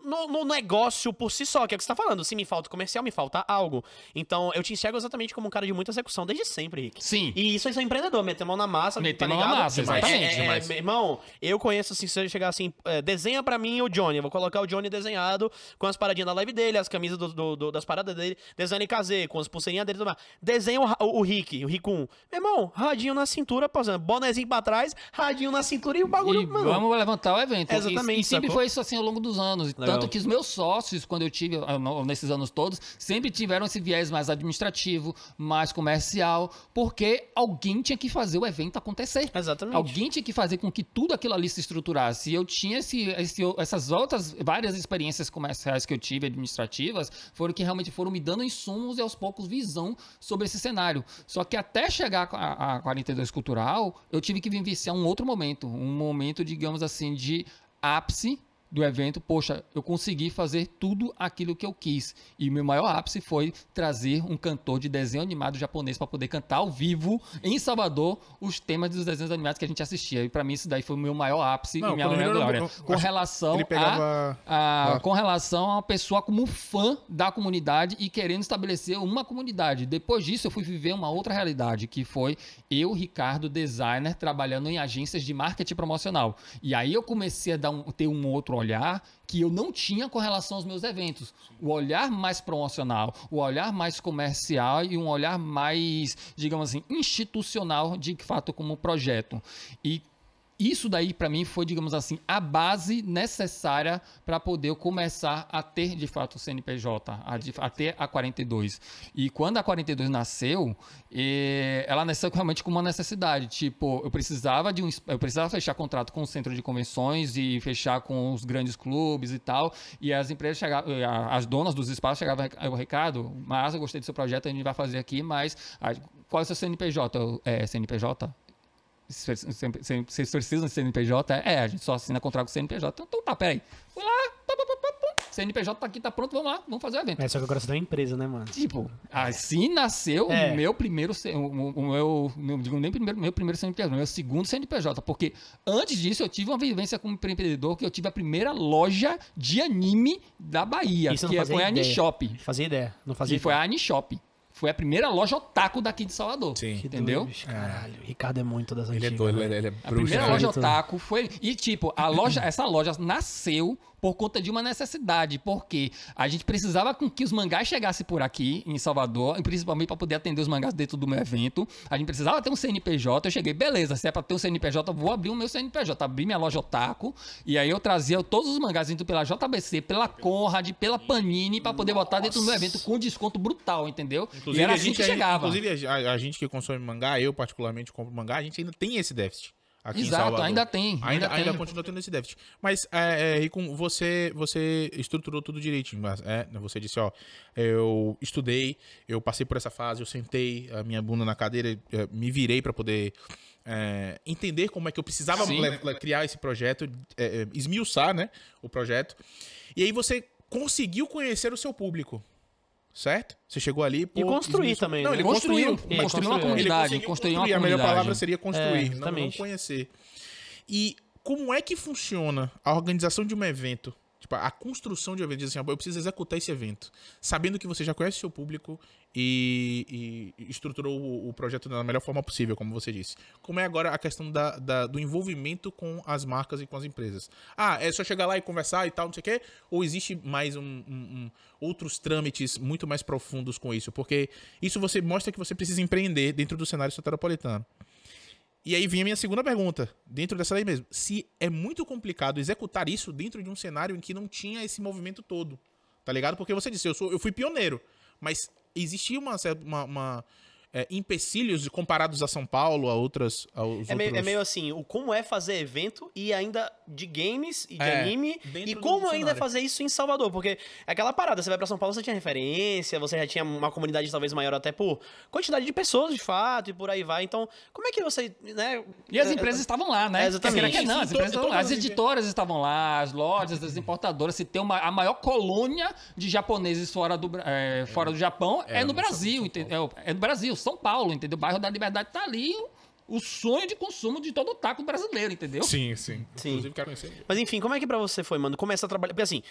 no, no negócio por si só, que é o que você tá falando. Se me falta comercial, me falta algo. Então eu te enxergo exatamente como um cara de muita execução desde sempre, Rick. Sim. E isso aí são empreendedor, meter mão na massa, Meter tá mão na massa, exatamente, É, é, meu irmão, eu conheço assim, se eu chegar assim, é, desenha pra mim o Johnny, eu vou colocar o Johnny desenhado com as paradinhas da live dele, as camisas do- do- do- das paradas dele, desenho em casê, com as pulseirinhas dele e tudo mais. Desenha o, o, o Rick, o Rick 1. Meu irmão, radinho na cintura, posando, bonézinho pra trás, radinho na cintura e o bagulho, E mano. vamos levantar o evento. Exatamente, E, e sempre foi isso assim ao longo dos anos. Legal. Tanto que os meus sócios, quando eu tive, ah, nesses anos todos, sempre tiveram esse viés mais administrativo, mais comercial, porque alguém tinha que fazer o evento acontecer. Exatamente. Alguém tinha que fazer com que tudo aquilo ali se estruturasse. E eu tinha esse, esse- essas outras várias experiências comerciais que eu tive, administrativas, foram que realmente foram me dando insumos e aos poucos visão sobre esse cenário. Só que até chegar a, a 42 Cultural, eu tive que vivenciar um outro momento. Um momento, digamos assim, de ápice do evento, poxa, eu consegui fazer tudo aquilo que eu quis. E meu maior ápice foi trazer um cantor de desenho animado japonês para poder cantar ao vivo em Salvador os temas dos desenhos animados que a gente assistia. E para mim isso daí foi o meu maior ápice Não, e minha maior glória. eu Com acho- relação Ele a pegava. a- Ah. com relação a uma pessoa como fã da comunidade e querendo estabelecer uma comunidade. Depois disso, eu fui viver uma outra realidade, que foi eu, Ricardo, designer, trabalhando em agências de marketing promocional. E aí eu comecei a dar um- ter um outro olhar que eu não tinha com relação aos meus eventos. O olhar mais promocional, o olhar mais comercial e um olhar mais, digamos assim, institucional de fato como projeto. E isso daí para mim foi, digamos assim, a base necessária para poder começar a ter de fato o CNPJ, a, a ter a 42. E quando a 42 nasceu, eh, ela nasceu realmente com uma necessidade, tipo, eu precisava de um, eu precisava fechar contrato com o centro de convenções e fechar com os grandes clubes e tal, e as empresas chegavam, eh, as donas dos espaços chegavam o recado, mas eu gostei do seu projeto, a gente vai fazer aqui, mas qual é o seu CNPJ? É, CNPJ? Vocês precisam de CNPJ? É, a gente só assina contrato com o CNPJ. Então, tá, peraí. Fui lá, pá, pá, pá, pá. CNPJ tá aqui, tá pronto, vamos lá, vamos fazer o evento. É, só que agora você uma empresa, né, mano? Tipo, assim nasceu É. o meu primeiro, o, o- o meu, não digo nem primeiro, meu primeiro CNPJ, meu segundo CNPJ, porque antes disso eu tive uma vivência como empreendedor que eu tive a primeira loja de anime da Bahia, que não foi a. Anishop, Fazia ideia, não fazia que foi a Anishop. Foi a primeira loja otaku daqui de Salvador. Sim. Que entendeu? doido, caralho. Ricardo é muito das Ele é antigas. doido, né? ele é, ele é A bruxo. primeira né? loja Tudo. otaku foi. E, tipo, a loja, essa loja nasceu por conta de uma necessidade, porque a gente precisava com que os mangás chegassem por aqui, em Salvador, e principalmente para poder atender os mangás dentro do meu evento. A gente precisava ter um CNPJ. Eu cheguei, beleza, se é para ter um CNPJ, eu vou abrir o meu CNPJ. Abri minha loja otaku, e aí eu trazia todos os mangás indo pela JBC, pela Conrad, pela Panini, para poder botar dentro do meu evento com desconto brutal, entendeu? Inclusive, e era a assim gente, que chegava. inclusive a, a gente que consome mangá, eu particularmente compro mangá, a gente ainda tem esse déficit. Aqui em Exato, Salvador. ainda tem. Ainda, ainda, tem. continua tendo esse déficit. Mas, é, é, Rico, você, você estruturou tudo direitinho. Mas, é, você disse, ó, eu estudei, eu passei por essa fase, eu sentei a minha bunda na cadeira, eh, me virei para poder é, entender como é que eu precisava criar esse projeto, é, é, esmiuçar, né, o projeto. E aí você conseguiu conhecer o seu público. Certo? Você chegou ali pô, E construir também, Não, né? ele Construiu, construiu. Ele construiu uma é. comunidade, conseguiu construiu uma construir. A melhor comunidade. palavra seria construir, É, não, não conhecer. E como é que funciona a organização de um evento Tipo, a construção de um evento, diz assim, "Ah, eu preciso executar esse evento. Sabendo que você já conhece o seu público e, e estruturou o, o projeto da melhor forma possível, como você disse. Como é agora a questão da, da- do envolvimento com as marcas e com as empresas? Ah, é só chegar lá e conversar e tal, não sei o quê? Ou existe mais um, um- um- outros trâmites muito mais profundos com isso? Porque isso você mostra que você precisa empreender dentro do cenário soteropolitano. E aí vem a minha segunda pergunta, dentro dessa lei mesmo. Se é muito complicado executar isso dentro de um cenário em que não tinha esse movimento todo, tá ligado? Porque você disse, eu, sou, eu fui pioneiro, mas existia uma, uma, uma, é, empecilhos comparados a São Paulo, a outras... Aos É meio, outros... é meio assim, o como é fazer evento e ainda de games e de É, anime. E como ainda cenário. fazer isso em Salvador. Porque é aquela parada, você vai pra São Paulo, você tinha referência, você já tinha uma comunidade talvez maior até por quantidade de pessoas, de fato, e por aí vai. Então, como é que você, né... E as é, empresas estavam lá, né? É, exatamente. Que não, as, empresas estavam lá. as as- editoras estavam lá, as lojas, as importadoras. Se tem uma, a maior colônia de japoneses fora do, é, fora do Japão é, É, no Brasil, entendeu? É no Brasil, São Paulo, entendeu? O bairro da Liberdade tá ali, o, sonho de consumo de todo o taco brasileiro, entendeu? Sim, sim. Sim. Inclusive, quero conhecer. Mas enfim, como é que pra você foi, mano? Começar a trabalhar. Porque assim,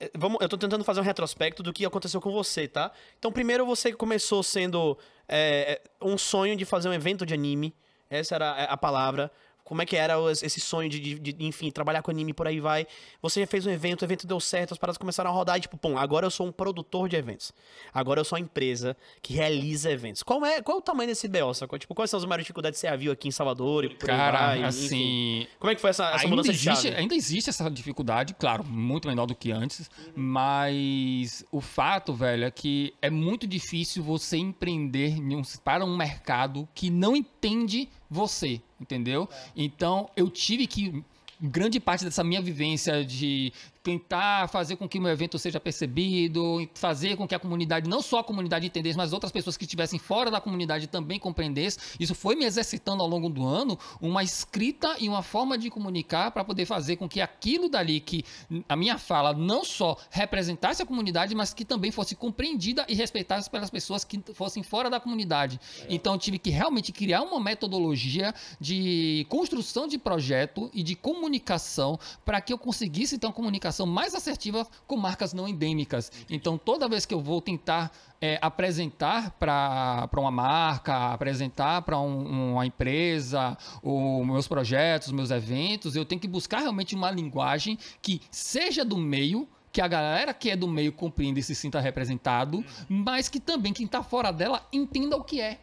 eh, vamos, eu tô tentando fazer um retrospecto do que aconteceu com você, tá? Então, primeiro você começou sendo eh, um sonho de fazer um evento de anime. Essa era a palavra. Como é que era esse sonho de, de- de, enfim, trabalhar com anime por aí vai. Você já fez um evento, o evento deu certo, as paradas começaram a rodar e tipo, pum, agora eu sou um produtor de eventos. Agora eu sou uma empresa que realiza eventos. Qual é, qual é o tamanho desse BO, sacou? Tipo, quais são as maiores dificuldades que você viu aqui em Salvador e por aí Cara, vai, enfim. assim, Como é que foi essa, essa ainda mudança de existe, chave? ainda existe essa dificuldade, claro, muito menor do que antes, mas o fato, velho, é que é muito difícil você empreender em para um mercado que não entende você, entendeu? Então, eu tive que grande parte dessa minha vivência de tentar fazer com que o meu evento seja percebido, fazer com que a comunidade, não só a comunidade entendesse, mas outras pessoas que estivessem fora da comunidade também compreendessem. Isso foi me exercitando ao longo do ano uma escrita e uma forma de comunicar para poder fazer com que aquilo dali que a minha fala não só representasse a comunidade, mas que também fosse compreendida e respeitada pelas pessoas que fossem fora da comunidade. Então eu tive que realmente criar uma metodologia de construção de projeto e de comunicação para que eu conseguisse ter uma comunicação mais assertiva com marcas não endêmicas. Então toda vez que eu vou tentar é, apresentar para uma marca, apresentar para uma empresa, os meus projetos, meus eventos, eu tenho que buscar realmente uma linguagem que seja do meio, que a galera que é do meio compreenda e se sinta representado, mas que também quem está fora dela entenda o que é.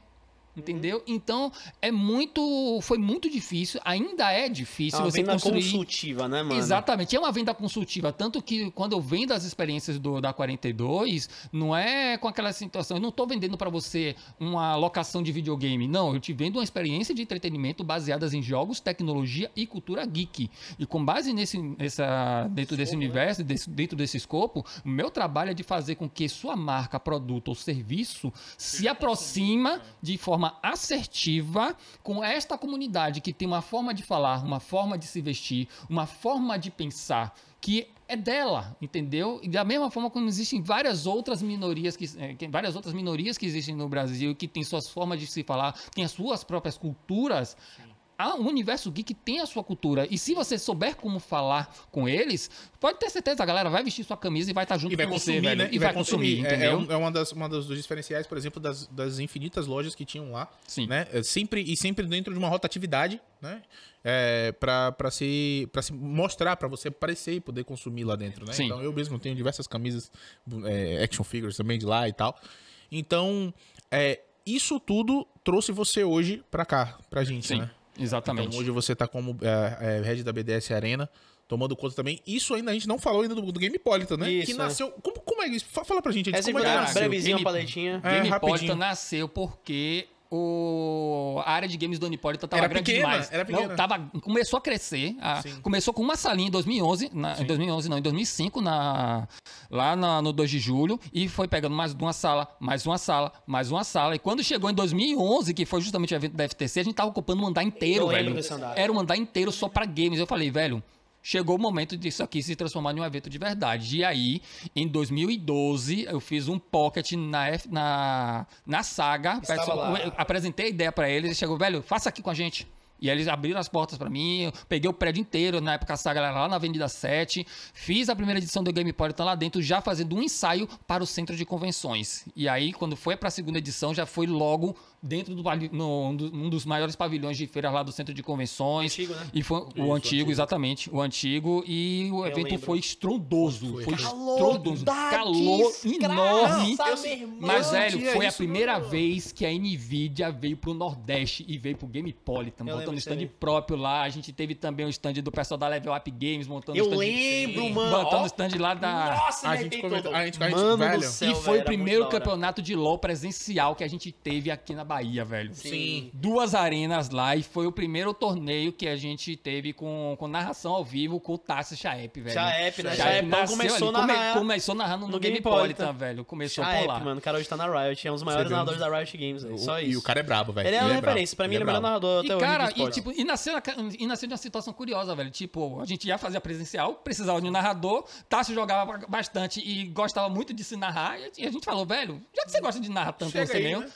Entendeu? Então é muito. Foi muito difícil, ainda é difícil É uma você venda construir. consultiva, né, mano? Exatamente, é uma venda consultiva. Tanto que quando eu vendo as experiências do, da 42, não é com aquela situação. Eu não estou vendendo para você uma locação de videogame. Não, eu te vendo uma experiência de entretenimento baseadas em jogos, tecnologia e cultura geek. E com base nesse, nessa, dentro desse universo, desse- dentro desse escopo, o meu trabalho é de fazer com que sua marca, produto ou serviço se aproxima de forma assertiva com esta comunidade que tem uma forma de falar, uma forma de se vestir, uma forma de pensar que é dela, entendeu? E da mesma forma como existem várias outras minorias que, eh, várias outras minorias que existem no Brasil que têm suas formas de se falar, têm as suas próprias culturas. Ah, o universo geek tem a sua cultura. E se você souber como falar com eles, pode ter certeza, a galera vai vestir sua camisa e vai estar junto E vai com consumir, você, né? E vai consumir, É- entendeu? É, é uma das uma das- dos diferenciais, por exemplo, das, das infinitas lojas que tinham lá. Sim. Né? É Sempre, e sempre dentro de uma rotatividade, né? É, pra, pra, se, pra se mostrar, pra você aparecer e poder consumir lá dentro, né? Sim. Então eu mesmo tenho diversas camisas, é, action figures também de lá e tal. Então, é, isso tudo trouxe você hoje pra cá, pra gente, Sim, né? Exatamente. Então hoje você tá como é, é, head da BDS Arena, tomando conta também. Isso ainda a gente não falou ainda do, do Gamepolitan, né? Isso, que é. nasceu. Como, como é isso? Fa- Fala pra gente, É Edson, como é que uma nasceu? brevezinha, Game- paletinha. É, Game nasceu porque o... a área de games do Unipolitan tava Era grande pequena, demais. era pequena. Não, tava... Começou a crescer. a-. Começou com uma salinha em 2011, na... em 2011 não, em 2005, na... lá na- no 2 de julho, e foi pegando mais uma sala, mais uma sala, mais uma sala. E quando chegou em 2011, que foi justamente o evento da FTC, a gente tava ocupando um andar inteiro, Eu velho. Era um andar inteiro só pra games. Eu falei, velho, chegou o momento disso aqui se transformar em um evento de verdade. E aí, em 2012, eu fiz um pocket na, F- na, na saga. Eu apresentei a ideia pra eles e chegou, velho, faça aqui com a gente. E aí eles abriram as portas pra mim, eu peguei o prédio inteiro, na época a saga era lá na Avenida 7, fiz a primeira edição do Game Politan lá dentro, já fazendo um ensaio para o centro de convenções. E aí, quando foi pra segunda edição, já foi logo dentro do no, um do- dos maiores pavilhões de feira lá do centro de convenções. Antigo, né? E foi o Isso, antigo, antigo. exatamente, o antigo. E o evento lembro. foi estrondoso. Foi. Foi, Calor estrondoso. Calor enorme. Mas, Eu velho, foi a primeira vez que a Nvidia veio pro Nordeste e veio pro Gamepolitan, Eu montando um stand aí. próprio lá. A gente teve também o stand do pessoal da Level Up Games, montando Eu stand. lembro, mano. Montando o stand lá da. Nossa, A gente comentou- a gente- a gente- Mano velho. do céu, e foi velho, o primeiro campeonato de LoL presencial que a gente teve aqui na Bahia, velho. Sim. Duas arenas lá e foi o primeiro torneio que a gente teve com, com narração ao vivo com o Tassi Chaep, velho. Chaep, né? Chaep começou ali, a come- começou narrando no, no Gamepolitan, Gamepolitan. velho. Começou Chaep, por lá. mano, o cara hoje tá na Riot, é um dos maiores narradores da Riot Games, velho. Só E isso. o cara é brabo, velho. Ele é uma brabo. referência, pra mim ele é o melhor narrador até E, hoje cara, e, tipo, e, nasceu na, e nasceu de uma situação curiosa, velho. Tipo, a gente ia fazer a presencial, precisava de um narrador. Tássio jogava bastante e gostava muito de se narrar. E a gente falou, velho, já que você gosta de narrar tanto Chega você aí, mesmo, né?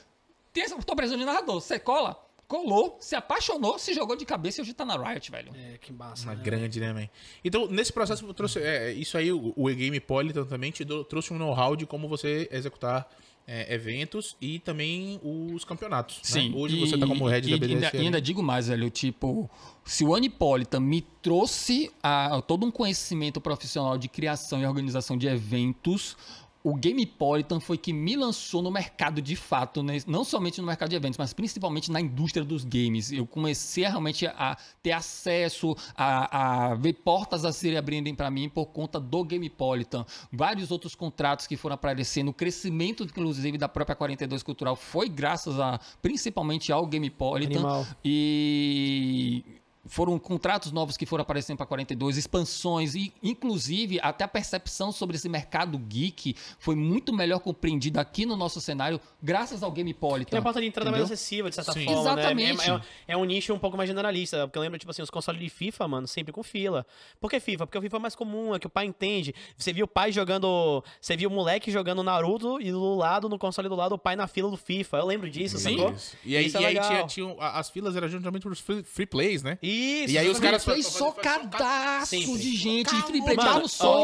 tem essa, tô precisando de narrador. Você cola, colou, se apaixonou, se jogou de cabeça e hoje tá na Riot, velho. É, que massa. Uma né? grande, né, man? Então, nesse processo, eu trouxe, é, isso aí, o, o E-Game Politan também te trouxe um know-how de como você executar é, eventos e também os campeonatos. né? Hoje você tá como head e, da e BDS. ainda, e ainda digo mais, velho, tipo, se o Anipolitan me trouxe a- todo um conhecimento profissional de criação e organização de eventos, o Gamepolitan foi que me lançou no mercado de fato, né? não somente no mercado de eventos, mas principalmente na indústria dos games. Eu comecei a, realmente a ter acesso, a, a ver portas a serem abrindo para mim por conta do Gamepolitan. Vários outros contratos que foram aparecendo, o crescimento, inclusive, da própria 42 Cultural foi graças a, principalmente ao Gamepolitan. Animal. E foram contratos novos que foram aparecendo para 42, expansões e inclusive até a percepção sobre esse mercado geek foi muito melhor compreendida aqui no nosso cenário graças ao Gamepolitan. Tem a porta de entrada mais entendeu? acessível, de certa Sim. forma, Exatamente. né? É, é- é um nicho um pouco mais generalista, porque eu lembro, tipo assim, os consoles de FIFA, mano, sempre com fila. Por que FIFA? Porque o FIFA é mais comum, é que o pai entende. Você viu o pai jogando... Você viu o moleque jogando Naruto e do lado, no console do lado, o pai na fila do FIFA. Eu lembro disso, Sim. sacou? Isso. E aí, Isso é e aí tinha, tinha- as filas eram justamente os free, free plays, né? Isso. E aí os caras Foi só- Sempre. de gente, de Mano,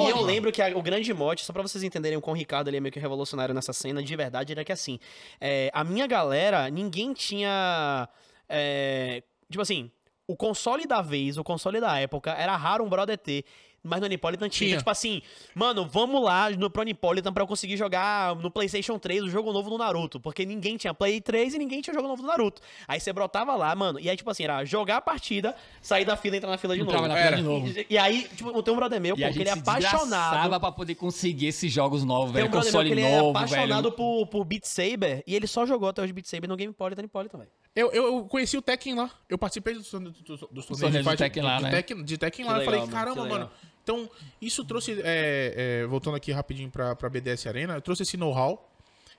e eu lembro que a- o grande mote, só pra vocês entenderem o Ricardo ele é meio que revolucionário nessa cena, de verdade, era que assim, é, a minha galera, ninguém tinha. é, tipo assim, o console da vez, o console da época, era raro um brother ter. Mas no Anipolitan tinha. Tinha. Tipo assim, mano, vamos lá no Pro Anipolitan pra eu conseguir jogar no PlayStation 3 o jogo novo do Naruto. Porque ninguém tinha Play 3 e ninguém tinha jogo novo do Naruto. Aí você brotava lá, mano. E aí, tipo assim, era jogar a partida, sair da fila e entrar na fila de novo. Na fila de novo. E, e aí, tipo, tem um brother meu, E pô, a que gente ele é apaixonado. pra poder conseguir esses jogos novos, Tem velho. um brother meu Console que ele é novo, apaixonado velho. por, por Beat Saber e ele só jogou até hoje Beat Saber no Game Politan e Politan, velho. Eu, eu, eu conheci o Tekken lá. Eu participei dos, dos, dos, dos torneios torneios de fight- Tekken lá, de né? Tekken, de Tekken lá. eu falei, caramba, mano. Então, isso trouxe, é, é, voltando aqui rapidinho pra, pra BDS Arena, trouxe esse know-how.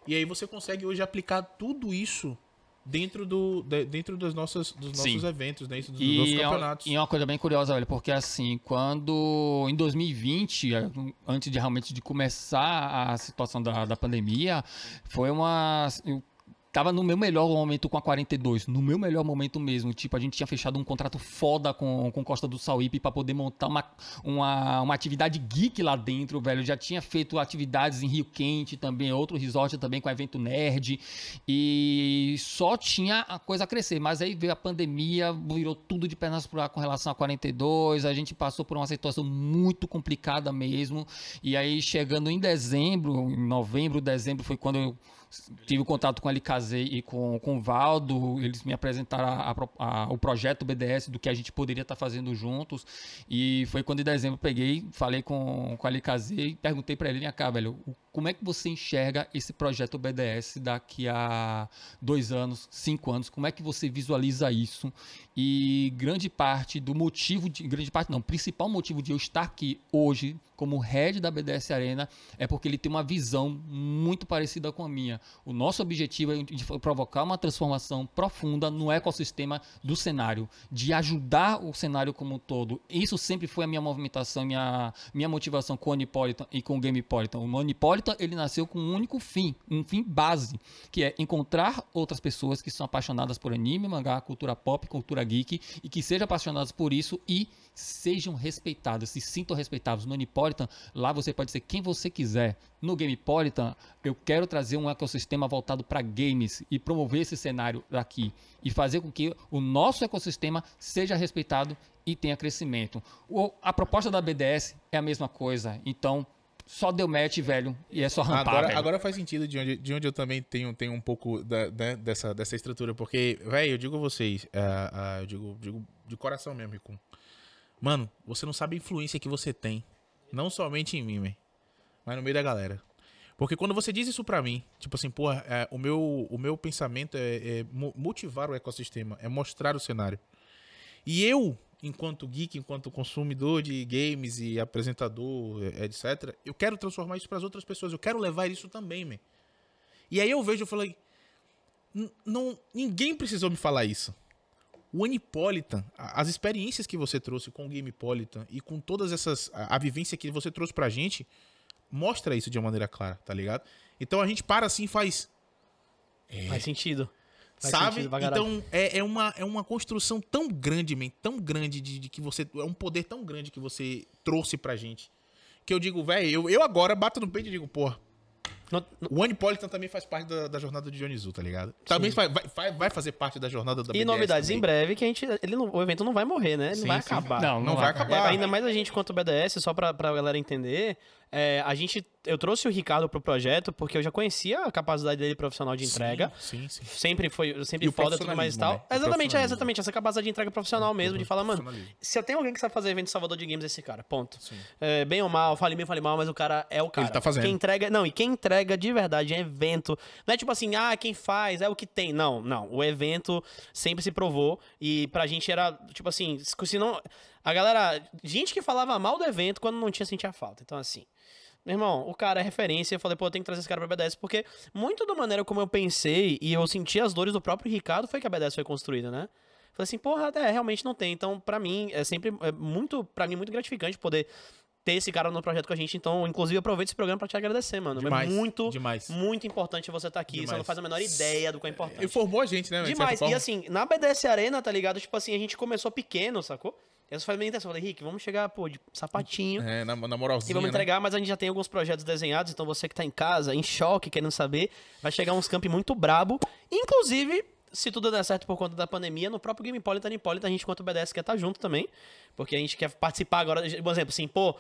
E aí você consegue hoje aplicar tudo isso dentro, do, de- dentro dos nossos, dos Sim. nossos eventos, dentro dos nossos E é, campeonatos. e é uma coisa bem curiosa, velho, porque assim, quando em 2020, eh, antes de realmente de começar a situação da, da pandemia, foi uma. Tava no meu melhor momento com a 42, no meu melhor momento mesmo. Tipo, a gente tinha fechado um contrato foda com, com Costa do Sauípe pra poder montar uma, uma, uma atividade geek lá dentro, velho. Já tinha feito atividades em Rio Quente também, outro resort também com evento nerd. E só tinha a coisa a crescer. Mas aí veio a pandemia, virou tudo de pernas pro ar com relação a 42. A gente passou por uma situação muito complicada mesmo. E aí, chegando em dezembro, em novembro, dezembro, foi quando eu tive contato com a LKZ e com, com o Valdo, eles me apresentaram a- a o projeto BDS do que a gente poderia estar fazendo juntos. E foi quando em dezembro peguei, falei com, com a LKZ e perguntei para ele, vem cá, velho, o- como é que você enxerga esse projeto BDS daqui a dois anos, cinco anos? Como é que você visualiza isso? E grande parte do motivo, de, grande parte não, principal motivo de eu estar aqui hoje como head da BDS Arena é porque ele tem uma visão muito parecida com a minha. O nosso objetivo é provocar uma transformação profunda no ecossistema do cenário, de ajudar o cenário como um todo. Isso sempre foi a minha movimentação, minha, minha motivação com o Onipolitan e com o Gamepolitan. O Onipolitan Ele nasceu com um único fim, um fim base, que é encontrar outras pessoas que são apaixonadas por anime, mangá, cultura pop, cultura geek, e que sejam apaixonadas por isso e sejam respeitadas, se sintam respeitados. No Unipolitan, lá você pode ser quem você quiser. No Gamepolitan, eu quero trazer um ecossistema voltado para games e promover esse cenário daqui e fazer com que o nosso ecossistema seja respeitado e tenha crescimento. O, a proposta da BDS é a mesma coisa, então só deu match, velho, e é só rampar, Agora, velho. agora faz sentido de onde, de onde eu também tenho, tenho um pouco da- né, dessa, dessa estrutura, porque, velho, eu digo a vocês, ah, ah, eu digo, digo de coração mesmo, Ricum. Mano, você não sabe a influência que você tem, não somente em mim, velho, mas no meio da galera. Porque quando você diz isso pra mim, tipo assim, porra, é, o, meu, o meu pensamento é, é mo- motivar o ecossistema, é mostrar o cenário. E eu, enquanto geek, enquanto consumidor de games e apresentador, eh, etc., eu quero transformar isso para as outras pessoas. Eu quero levar isso também, man. E aí eu vejo, eu falei, "N- não, ninguém precisou me falar isso. O Anipolitan, as experiências que você trouxe com o Gamepolitan e com todas essas a, a vivência que você trouxe pra gente, mostra isso de uma maneira clara, tá ligado? Então a gente para assim e faz, Faz sentido. Faz sabe? Então é, é, uma, é uma construção tão grande, man, tão grande de, de que você. É um poder tão grande que você trouxe pra gente. Que eu digo, velho, eu, eu agora bato no peito e digo, porra, Não- não- o Anipolitan também faz parte da, da jornada de Dionizu, tá ligado? Também vai, vai, vai fazer parte da jornada da E BDS novidades também. em breve que a gente. Ele não- o evento não vai morrer, né? Ele Sim, não vai sim. acabar. Não, Não vai acabar. É, ainda mais a gente quanto o BDS, só pra, pra galera entender, é, a gente, eu trouxe o Ricardo pro projeto porque eu já conhecia a capacidade dele profissional de entrega. Sim, sim. Sempre foi, sempre E foda tudo mais e tal. né? Exatamente, é exatamente essa capacidade de entrega profissional mesmo, de falar, mano, se eu tenho alguém que sabe fazer evento em Salvador de Games, é esse cara, ponto. Sim. É, bem ou mal, fale bem, fale mal, mas o cara é o cara. tá fazendo. Quem entrega, não, e quem entrega de verdade é evento. Não é tipo assim, ah, quem faz, é o que tem. Não, não. O evento sempre se provou e pra gente era, tipo assim, se não. A galera. Gente que falava mal do evento quando não tinha sentia falta. Então, assim. Meu irmão, o cara é referência. Eu falei, pô, eu tenho que trazer esse cara pra BDS, porque muito da maneira como eu pensei e eu senti as dores do próprio Ricardo foi que a BDS foi construída, né? Falei assim, porra, é, realmente não tem. Então, pra mim, é sempre é muito, pra mim, muito gratificante poder ter esse cara no projeto com a gente. Então, inclusive, aproveito esse programa pra te agradecer, mano. Demais, é muito, demais. muito importante você estar aqui. Você Demais. não faz a menor ideia do que é importante. Informou a gente, né? de Demais. E assim, na BDS Arena, tá ligado? Tipo assim, a gente começou pequeno, sacou? Essa foi a minha intenção. Eu falei, Rick, vamos chegar, pô, de sapatinho. É, na, na moralzinha. E vamos né? entregar, mas a gente já tem alguns projetos desenhados, então você que tá em casa, em choque, querendo saber, vai chegar uns camp muito brabo. Inclusive, se tudo der certo por conta da pandemia, no próprio Game Politan, a gente, quanto o BDS, quer estar junto também. Porque a gente quer participar agora. Por exemplo, assim, pô.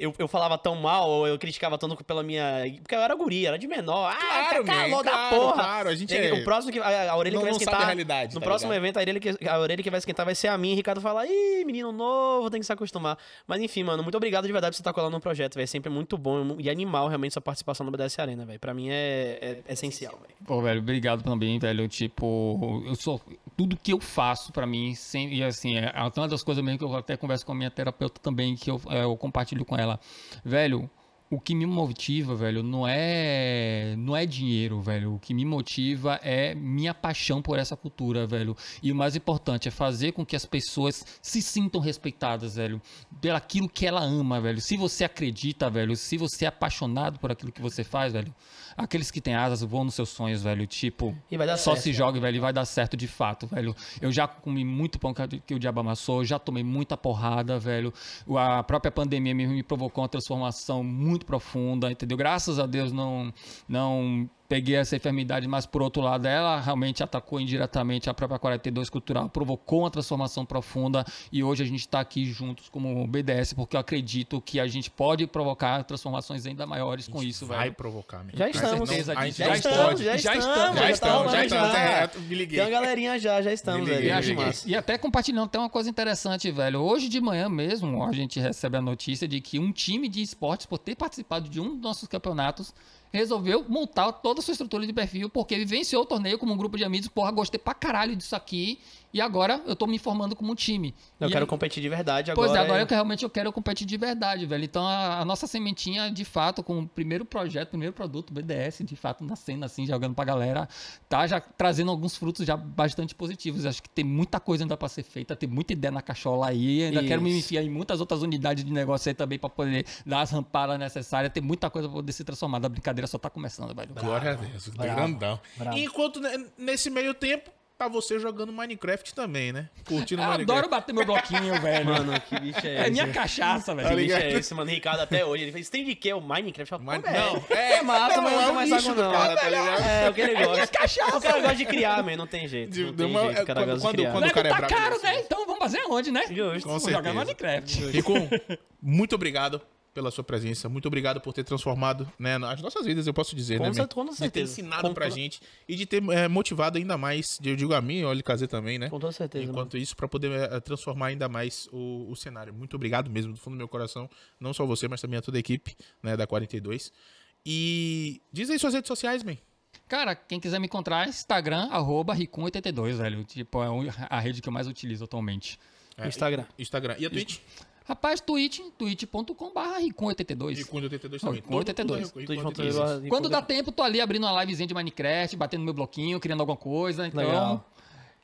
Eu, eu falava tão mal, ou eu criticava tanto pela minha. Porque eu era guria, era de menor. Ah, Claro, tá calor man, da claro, porra. claro, a gente E é- O próximo que. A, a orelha Não- que vai não esquentar. sabe a realidade, no tá próximo ligado? evento, a orelha, que, a orelha que vai esquentar vai ser a minha. E Ricardo fala, ih, menino novo, tem que se acostumar. Mas enfim, mano, muito obrigado de verdade por você estar colando no projeto, velho. Sempre é muito bom e animal realmente sua participação no BDS Arena, velho. Pra mim é, é essencial, velho. Pô, velho, obrigado também, velho. Tipo, eu sou. Tudo que eu faço pra mim, sem, e assim, é uma das coisas mesmo que eu até converso com a minha terapeuta também, que eu, é, eu compartilho com ela. Velho, o que me motiva, velho, não é não é dinheiro, velho. O que me motiva é minha paixão por essa cultura, velho. E o mais importante é fazer com que as pessoas se sintam respeitadas, velho, pelo aquilo que ela ama, velho. Se você acredita, velho, se você é apaixonado por aquilo que você faz, velho, aqueles que têm asas voam nos seus sonhos, velho. Tipo, E vai dar só certo, se joga, velho, e vai dar certo de fato, velho. Eu já comi muito pão que o diabo amassou, já tomei muita porrada, velho. A própria pandemia me provocou uma transformação muito profunda, entendeu? Graças a Deus não não peguei essa enfermidade, mas por outro lado, ela realmente atacou indiretamente a própria 42 cultural, provocou uma transformação profunda e hoje a gente está aqui juntos como BDS, porque eu acredito que a gente pode provocar transformações ainda maiores com isso, Vai velho. provocar, man. Já Com estamos. certeza A disso. gente Já, já estamos, pode, já, já estamos, estamos, Já estamos, já estamos. já. É, eu me liguei. Tem uma galerinha já, já estamos, Me liguei, velho. me. E até compartilhando tem uma coisa interessante, velho. Hoje de manhã mesmo, a gente recebe a notícia de que um time de esportes, por ter participado de um dos nossos campeonatos, resolveu montar toda a sua estrutura de perfil, porque vivenciou o torneio como um grupo de amigos, porra, gostei pra caralho disso aqui, e agora eu tô me formando como um time. Eu E quero aí- competir de verdade agora. Pois é, agora é- eu que realmente eu quero competir de verdade, velho. Então a, a nossa sementinha, de fato, com o primeiro projeto, primeiro produto, BDS, de fato, nascendo assim, jogando pra galera, tá já trazendo alguns frutos já bastante positivos. Acho que tem muita coisa ainda pra ser feita, tem muita ideia na cachola aí. Ainda quero me Isso. enfiar em muitas outras unidades de negócio aí também pra poder dar as rampadas necessárias. Tem muita coisa pra poder se transformar. A brincadeira só tá começando, velho. Glória a Deus, grandão. bravo. E enquanto ne- nesse meio tempo, tá você jogando Minecraft também, né? Curtindo Eu Minecraft. adoro bater meu bloquinho, <laughs> velho. Mano, que bicho é É esse? minha cachaça, Que velho. bicho ligado? é esse, mano? Ricardo até hoje. Ele fez, tem de que? O Minecraft? Falo, Mine- Não, é, <laughs> massa, mas não é com do não. cara, tá ligado? É, o que ele gosta. cachaça, O cara gosta de criar, man. Não tem jeito. De- Não tem uma- jeito. O cara quando- gosta quando- de criar. quando- o cara é tá caro, desse. né? Então vamos fazer onde, né? Justo. Com Vamos jogar. Minecraft. Rico, muito obrigado pela sua presença. Muito obrigado por ter transformado né, as nossas vidas, eu posso dizer, Com né? cer- man? com de ter certeza. ensinado Com pra toda- gente e de ter eh, motivado ainda mais, eu digo a mim, olha Kazê também, né? Com toda certeza. mano. Enquanto isso, pra poder eh, transformar ainda mais o, o cenário. Muito obrigado mesmo, do fundo do meu coração. Não só você, mas também a toda a equipe né, da 42. E diz aí suas redes sociais, man. Cara, quem quiser me encontrar, Instagram, arroba Ricum82, velho. Tipo, é a rede que eu mais utilizo atualmente. É, Instagram. Instagram. E a Twitch? Rapaz, Twitch, twitch.com.br Ricum82. Rico 82 também. Rico 82. Tudo é Rico Twitch.tv 82. barra- Quando dá tempo, tô ali abrindo uma livezinha de Minecraft, batendo meu bloquinho, criando alguma coisa. Então, Legal.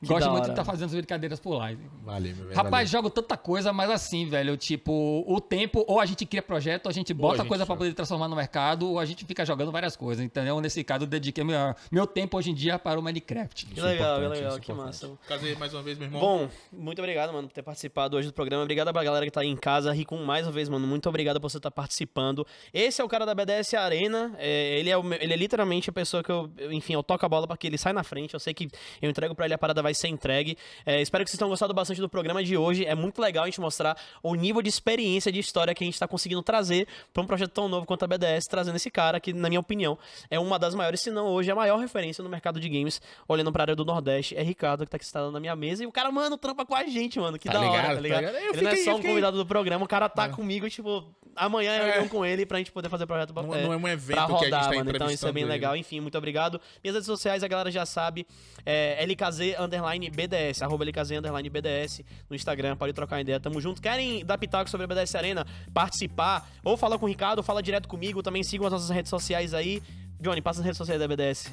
Que gosto muito de estar fazendo as brincadeiras por lá. Valeu, meu velho. Rapaz, jogo tanta coisa, mas assim, velho, tipo, o tempo, ou a gente cria projeto, ou a gente bota a gente coisa pra joga. poder transformar no mercado, ou a gente fica jogando várias coisas, entendeu? Nesse caso, eu dediquei meu, meu tempo hoje em dia para o Minecraft. Que Isso legal, que legal, é que importante. massa. Casei mais uma vez, meu irmão. Bom, muito obrigado, mano, por ter participado hoje do programa. Obrigado pra galera que tá aí em casa. Ricum, mais uma vez, mano, muito obrigado por você estar participando. Esse é o cara da BDS Arena. é, ele, é o ele é literalmente a pessoa que eu, enfim, eu toco a bola pra que ele saia na frente. Eu sei que eu entrego pra ele, a parada vai ser entregue. É, espero que vocês tenham gostado bastante do programa de hoje. É muito legal a gente mostrar o nível de experiência, de história que a gente tá conseguindo trazer pra um projeto tão novo quanto a BDS, trazendo esse cara que, na minha opinião, é uma das maiores, se não hoje, a maior referência no mercado de games, olhando pra área do Nordeste. É Ricardo que tá aqui sentado na minha mesa e o cara, mano, trampa com a gente, mano. Que Tá da hora, ligado, tá tá ligado? ligado? Eu Ele não é fiquei- só um fiquei- convidado do programa, o cara tá comigo, tipo, amanhã eu É. reunião com ele pra gente poder fazer projeto Não- não é um evento pra que a gente rodar, tá mano. Então isso é bem entrevistando legal. ele. Enfim, muito obrigado. Minhas redes sociais, a galera já sabe. É LKZ underline BDS, arroba LKZ underline BDS no Instagram, pode trocar ideia. Tamo junto. Querem dar pitaco sobre a BDS Arena, participar, ou fala com o Ricardo, ou fala direto comigo. Também sigam as nossas redes sociais aí. Johnny, passa as redes sociais da BDS.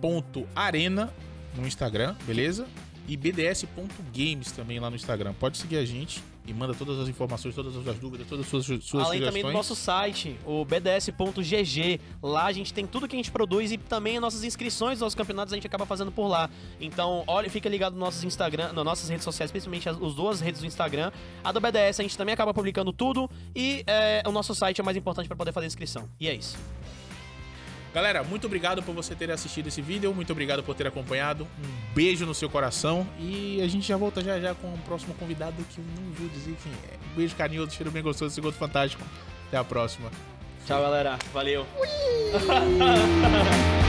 bds.arena no Instagram, beleza? E bds.games também lá no Instagram. Pode seguir a gente e manda todas as informações, todas as suas dúvidas, todas as suas, suas Além também do sugestões. nosso site, o bds.gg. Lá a gente tem tudo que a gente produz e também as nossas inscrições nossos campeonatos a gente acaba fazendo por lá. Então, olha, fica ligado nos nossos Instagram, nas nossas redes sociais, principalmente as, as duas redes do Instagram. A do BDS a gente também acaba publicando tudo e é, o nosso site é mais importante para poder fazer inscrição. E é isso. Galera, muito obrigado por você ter assistido esse vídeo, muito obrigado por ter acompanhado. Um beijo no seu coração e a gente já volta já já com o próximo convidado que eu não vou dizer quem é. Um beijo carinhoso, cheiro bem gostoso, segundo fantástico. Até a próxima. Tchau, galera. Valeu. <laughs>